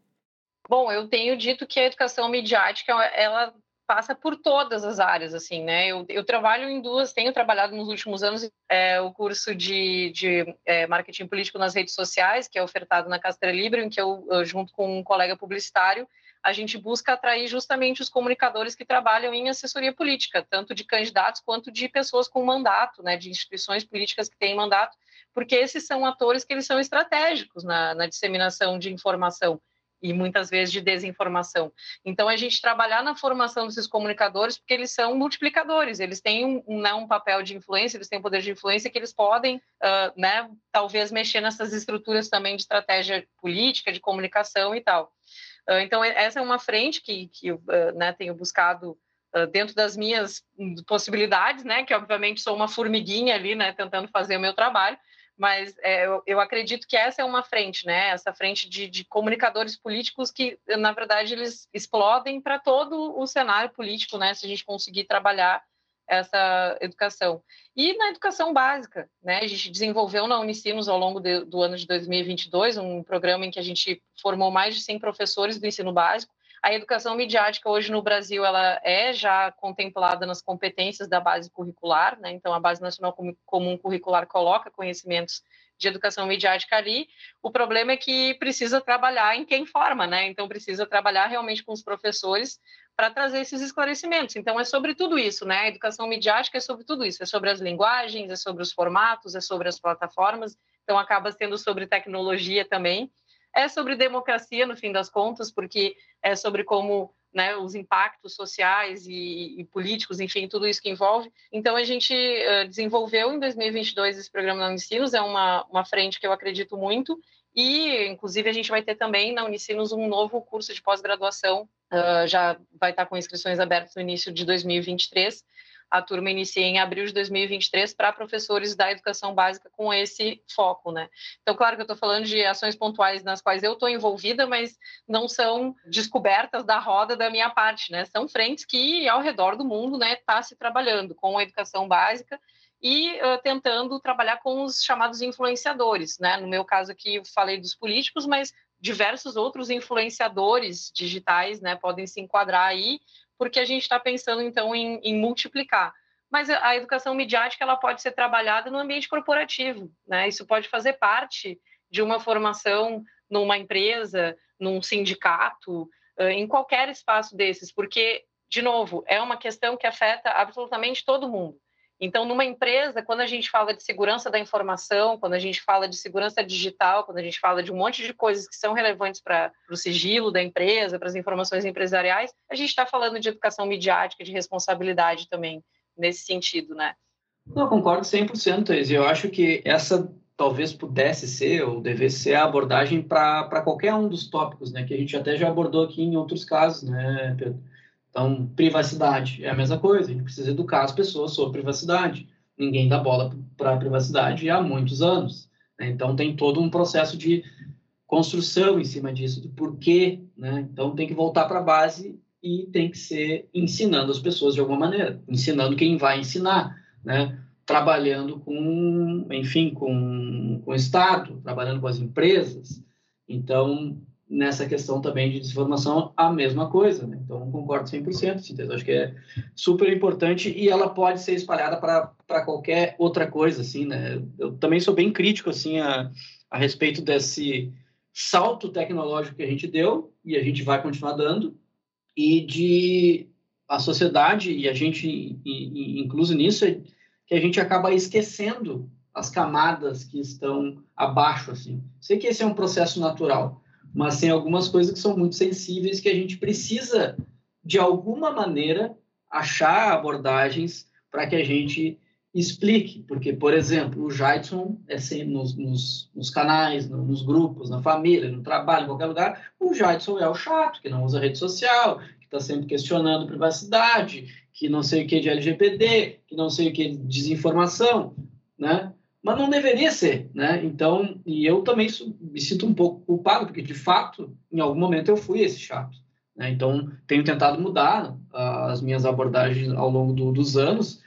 Bom, eu tenho dito que a educação midiática ela passa por todas as áreas, assim, né? Eu, eu trabalho em duas, tenho trabalhado nos últimos anos é, o curso de, de é, marketing político nas redes sociais, que é ofertado na Castra Libre, em que eu, eu, junto com um colega publicitário, a gente busca atrair justamente os comunicadores que trabalham em assessoria política, tanto de candidatos quanto de pessoas com mandato, né, de instituições políticas que têm mandato, porque esses são atores que eles são estratégicos na, na disseminação de informação. e muitas vezes de desinformação. Então, a gente trabalhar na formação desses comunicadores, porque eles são multiplicadores, eles têm um, um, né, um papel de influência, eles têm um poder de influência que eles podem, uh, né, talvez mexer nessas estruturas também de estratégia política, de comunicação e tal. Uh, então, essa é uma frente que, que eu né, tenho buscado dentro das minhas possibilidades, né, que obviamente sou uma formiguinha ali, né, tentando fazer o meu trabalho, mas é, eu, eu, acredito que essa é uma frente, né? Essa frente de, de comunicadores políticos que, na verdade, eles explodem para todo o cenário político, né? Se a gente conseguir trabalhar essa educação. E na educação básica, né? A gente desenvolveu na Unicinos ao longo de, do ano de 2022 um programa em que a gente formou mais de 100 professores do ensino básico a educação midiática hoje no Brasil ela é já contemplada nas competências da base curricular, né? Então a base nacional comum curricular coloca conhecimentos de educação midiática ali. O problema é que precisa trabalhar em quem forma, né? Então precisa trabalhar realmente com os professores para trazer esses esclarecimentos. Então é sobre tudo isso, né? A educação midiática é sobre tudo isso, é sobre as linguagens, é sobre os formatos, é sobre as plataformas. Então acaba sendo sobre tecnologia também é sobre democracia, no fim das contas, porque é sobre como né, os impactos sociais e, e, políticos, enfim, tudo isso que envolve. Então, a gente uh, desenvolveu em 2022 esse programa na Unicinos, é uma, uma frente que eu acredito muito, e, inclusive, a gente vai ter também na Unicinos um novo curso de pós-graduação, uh, já vai estar com inscrições abertas no início de 2023, a turma inicia em abril de 2023 para professores da educação básica com esse foco, né? Então, claro que eu estou falando de ações pontuais nas quais eu estou envolvida, mas não são descobertas da roda da minha parte, né? São frentes que ao redor do mundo, né, está se trabalhando com a educação básica e uh, tentando trabalhar com os chamados influenciadores, né? No meu caso aqui, eu falei dos políticos, mas diversos outros influenciadores digitais, né, podem se enquadrar aí porque a gente está pensando então em, em, multiplicar. Mas a educação midiática ela pode ser trabalhada no ambiente corporativo, né? Isso pode fazer parte de uma formação numa empresa, num sindicato, em qualquer espaço desses, porque de novo é uma questão que afeta absolutamente todo mundo. Então, numa empresa, quando a gente fala de segurança da informação, quando a gente fala de segurança digital, quando a gente fala de um monte de coisas que são relevantes para o sigilo da empresa, para as informações empresariais, a gente está falando de educação midiática, de responsabilidade também, nesse sentido, né? Não, concordo 100%, Eise. Eu acho que essa talvez pudesse ser ou devesse ser a abordagem para qualquer um dos tópicos, né? Que a gente até já abordou aqui em outros casos, né, Pedro? Então, privacidade é a mesma coisa, a gente precisa educar as pessoas sobre privacidade. Ninguém dá bola para a privacidade há muitos anos. Né? Então, tem todo um processo de construção em cima disso, de porquê. Né? Então, tem que voltar para a base e tem que ser ensinando as pessoas de alguma maneira, ensinando quem vai ensinar, né? trabalhando com, enfim, com, com o Estado, trabalhando com as empresas. Então, nessa questão também de desinformação, a mesma coisa. Né? Então, concordo 100%. Síntese. Acho que é super importante e ela pode ser espalhada para qualquer outra coisa. Assim, né? Eu também sou bem crítico assim, a, a respeito desse salto tecnológico que a gente deu e a gente vai continuar dando e de a sociedade e a gente incluso nisso é que a gente acaba esquecendo as camadas que estão abaixo assim sei que esse é um processo natural mas tem algumas coisas que são muito sensíveis que a gente precisa, de alguma maneira, achar abordagens para que a gente explique. Porque, por exemplo, o Jaidson é sempre nos, nos, nos canais, nos grupos, na família, no trabalho, em qualquer lugar, o Jaidson é o chato, que não usa rede social, que está sempre questionando privacidade, que não sei o que de LGPD, que não sei o que de desinformação, né? Mas não deveria ser, né? Então, e eu também me sinto um pouco culpado, porque de fato, em algum momento eu fui esse chato. Né? Então, tenho tentado mudar uh, as minhas abordagens ao longo do, dos anos,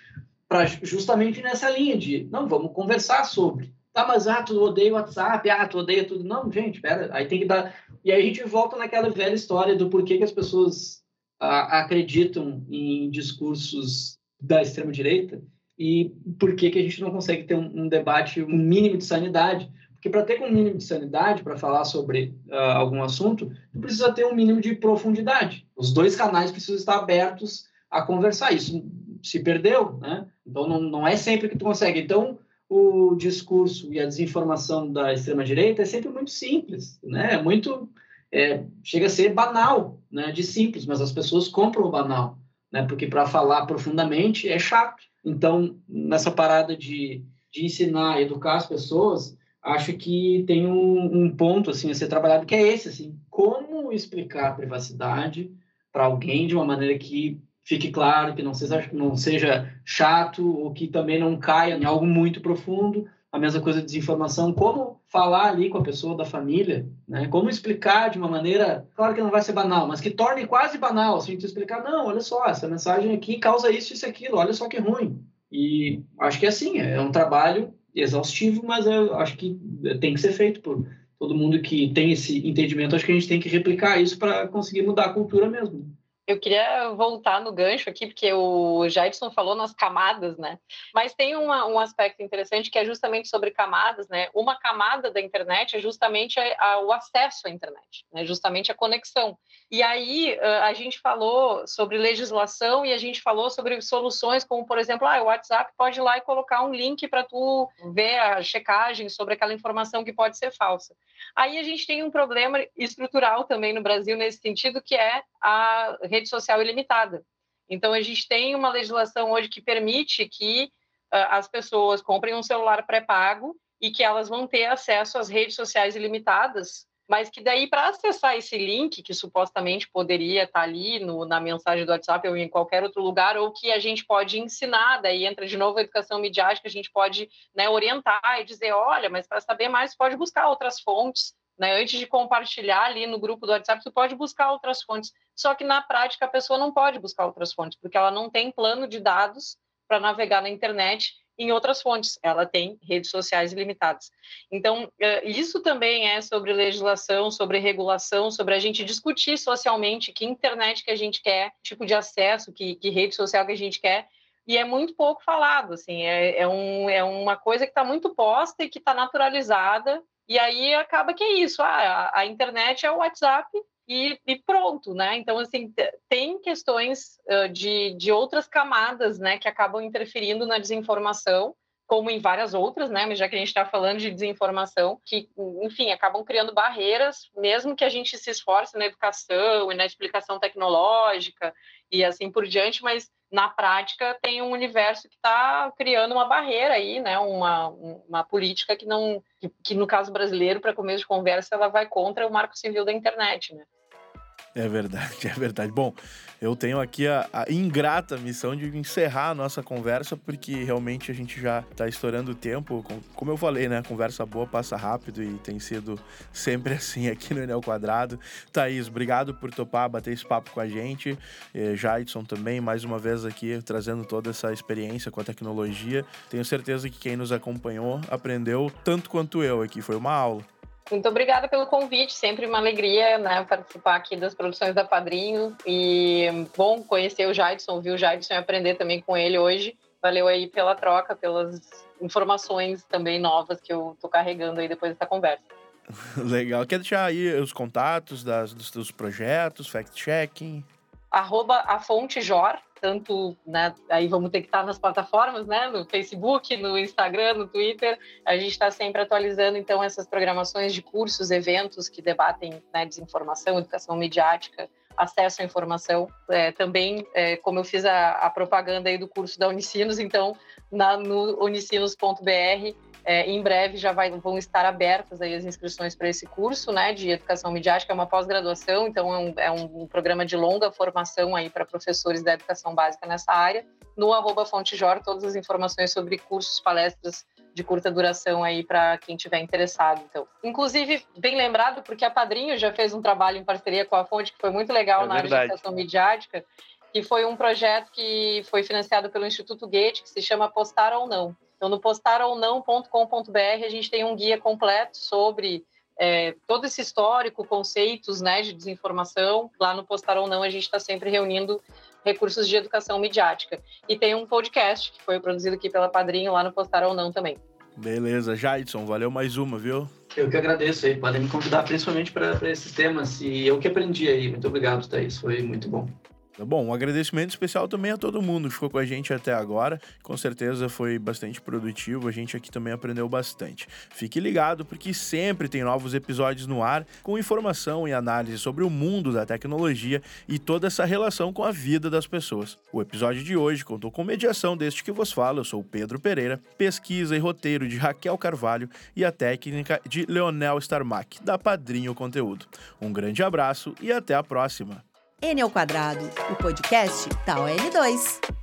para justamente nessa linha de, não, vamos conversar sobre. Tá, mas ah, tu odeia o WhatsApp, ah, tu odeia tudo. Não, gente, pera, aí tem que dar. E aí a gente volta naquela velha história do porquê que as pessoas uh, acreditam em discursos da extrema-direita e por que, que a gente não consegue ter um, um debate, um mínimo de sanidade. Porque para ter um mínimo de sanidade, para falar sobre uh, algum assunto, precisa ter um mínimo de profundidade. Os dois canais precisam estar abertos a conversar. Isso se perdeu, né? Então, não, não é sempre que tu consegue. Então, o discurso e a desinformação da extrema-direita é sempre muito simples, né? É muito é, chega a ser banal, né, de simples, mas as pessoas compram o banal, né, porque para falar profundamente é chato. Então, nessa parada de, de ensinar, educar as pessoas, acho que tem um, um, ponto assim a ser trabalhado que é esse, assim, como explicar a privacidade para alguém de uma maneira que fique claro, que não seja, não seja chato ou que também não caia em algo muito profundo. A mesma coisa de desinformação, como falar ali com a pessoa da família, né? Como explicar de uma maneira, claro que não vai ser banal, mas que torne quase banal, assim, tu explicar, não, olha só, essa mensagem aqui causa isso, isso, aquilo, olha só que ruim. E acho que é assim, é um trabalho exaustivo, mas eu acho que tem que ser feito por todo mundo que tem esse entendimento. Acho que a gente tem que replicar isso para conseguir mudar a cultura mesmo. Eu queria voltar no gancho aqui, porque o Jaidson falou nas camadas, né? Mas tem uma, um aspecto interessante que é justamente sobre camadas, né? Uma camada da internet é justamente a, a, o acesso à internet, né? justamente a conexão. E aí a gente falou sobre legislação e a gente falou sobre soluções como, por exemplo, ah, o WhatsApp pode ir lá e colocar um link para tu ver a checagem sobre aquela informação que pode ser falsa. Aí a gente tem um problema estrutural também no Brasil nesse sentido, que é a rede social ilimitada. Então, a gente tem uma legislação hoje que permite que uh, as pessoas comprem um celular pré-pago e que elas vão ter acesso às redes sociais ilimitadas, mas que daí, para acessar esse link, que supostamente poderia estar tá ali no, na mensagem do WhatsApp ou em qualquer outro lugar, ou que a gente pode ensinar, daí entra de novo a educação midiática, a gente pode né, orientar e dizer, olha, mas para saber mais, pode buscar outras fontes, né? Antes de compartilhar ali no grupo do WhatsApp, você pode buscar outras fontes. Só que na prática a pessoa não pode buscar outras fontes, porque ela não tem plano de dados para navegar na internet em outras fontes. Ela tem redes sociais ilimitadas. Então, eh, isso também é sobre legislação, sobre regulação, sobre a gente discutir socialmente que internet que a gente quer, tipo de acesso, que, que rede social que a gente quer, e é muito pouco falado, assim, é, é, um, é uma coisa que está muito posta e que está naturalizada, e aí acaba que é isso, ah, a, a internet é o WhatsApp e, e, pronto, né? Então, assim, tem questões uh, de, de outras camadas, né, que acabam interferindo na desinformação, como em várias outras, né? Mas já que a gente está falando de desinformação, que, enfim, acabam criando barreiras, mesmo que a gente se esforce na educação e na explicação tecnológica e assim por diante, mas na prática tem um universo que está criando uma barreira aí, né? Uma, uma política que não, que, que no caso brasileiro, para começo de conversa, ela vai contra o Marco Civil da internet, né? É verdade, é verdade. Bom, eu tenho aqui a, a, ingrata missão de encerrar a nossa conversa, porque realmente a gente já está estourando o tempo. Como eu falei, né? Conversa boa passa rápido e tem sido sempre assim aqui no Enel Quadrado. Thaís, obrigado por topar, bater esse papo com a gente. E Jadson também, mais uma vez aqui, trazendo toda essa experiência com a tecnologia. Tenho certeza que quem nos acompanhou aprendeu tanto quanto eu aqui. Foi uma aula. Muito obrigada pelo convite, sempre uma alegria né, participar aqui das produções da Padrinho e bom conhecer o Jadson, ouvir o Jadson e aprender também com ele hoje. Valeu aí pela troca, pelas informações também novas que eu tô carregando aí depois dessa conversa. Legal. Quer deixar aí os contatos das, dos seus projetos, fact-checking? Arroba a fonte Jor, tanto, né, aí vamos ter que estar nas plataformas, né, no Facebook, no Instagram, no Twitter, a gente está sempre atualizando, então, essas programações de cursos, eventos que debatem né, desinformação, educação midiática, acesso à informação. É, também, é, como eu fiz a, a, propaganda aí do curso da Unicinos, então, na, no unicinos.br, é, em breve já vai, vão estar abertas aí as inscrições para esse curso, né, de educação midiática, é uma pós-graduação, então é um, é um, programa de longa formação aí para professores da educação básica nessa área. No arroba Fontejor, todas as informações sobre cursos, palestras de curta duração aí para quem tiver interessado. Então, inclusive bem lembrado porque a Padrinho já fez um trabalho em parceria com a Fonte que foi muito legal é na verdade. área de educação midiática, que foi um projeto que foi financiado pelo Instituto Goethe, que se chama Postar ou Não. Então, no postarounão.com.br, a gente tem um guia completo sobre é, todo esse histórico, conceitos né, de desinformação. Lá no Postar ou Não, a gente está sempre reunindo recursos de educação midiática. E tem um podcast que foi produzido aqui pela Padrinho, lá no Postar ou Não também. Beleza, Jadson, valeu mais uma, viu? Eu que agradeço aí, podem me convidar principalmente para esses temas e eu que aprendi aí. Muito obrigado, Thaís, foi muito bom. Tá bom, um agradecimento especial também a todo mundo que ficou com a gente até agora. Com certeza foi bastante produtivo, a gente aqui também aprendeu bastante. Fique ligado porque sempre tem novos episódios no ar com informação e análise sobre o mundo da tecnologia e toda essa relação com a vida das pessoas. O episódio de hoje contou com mediação deste que vos fala, eu sou o Pedro Pereira, pesquisa e roteiro de Raquel Carvalho e a técnica de Leonel Starmack, da Padrinho Conteúdo. Um grande abraço e até a próxima! N ao quadrado, o podcast da ON2.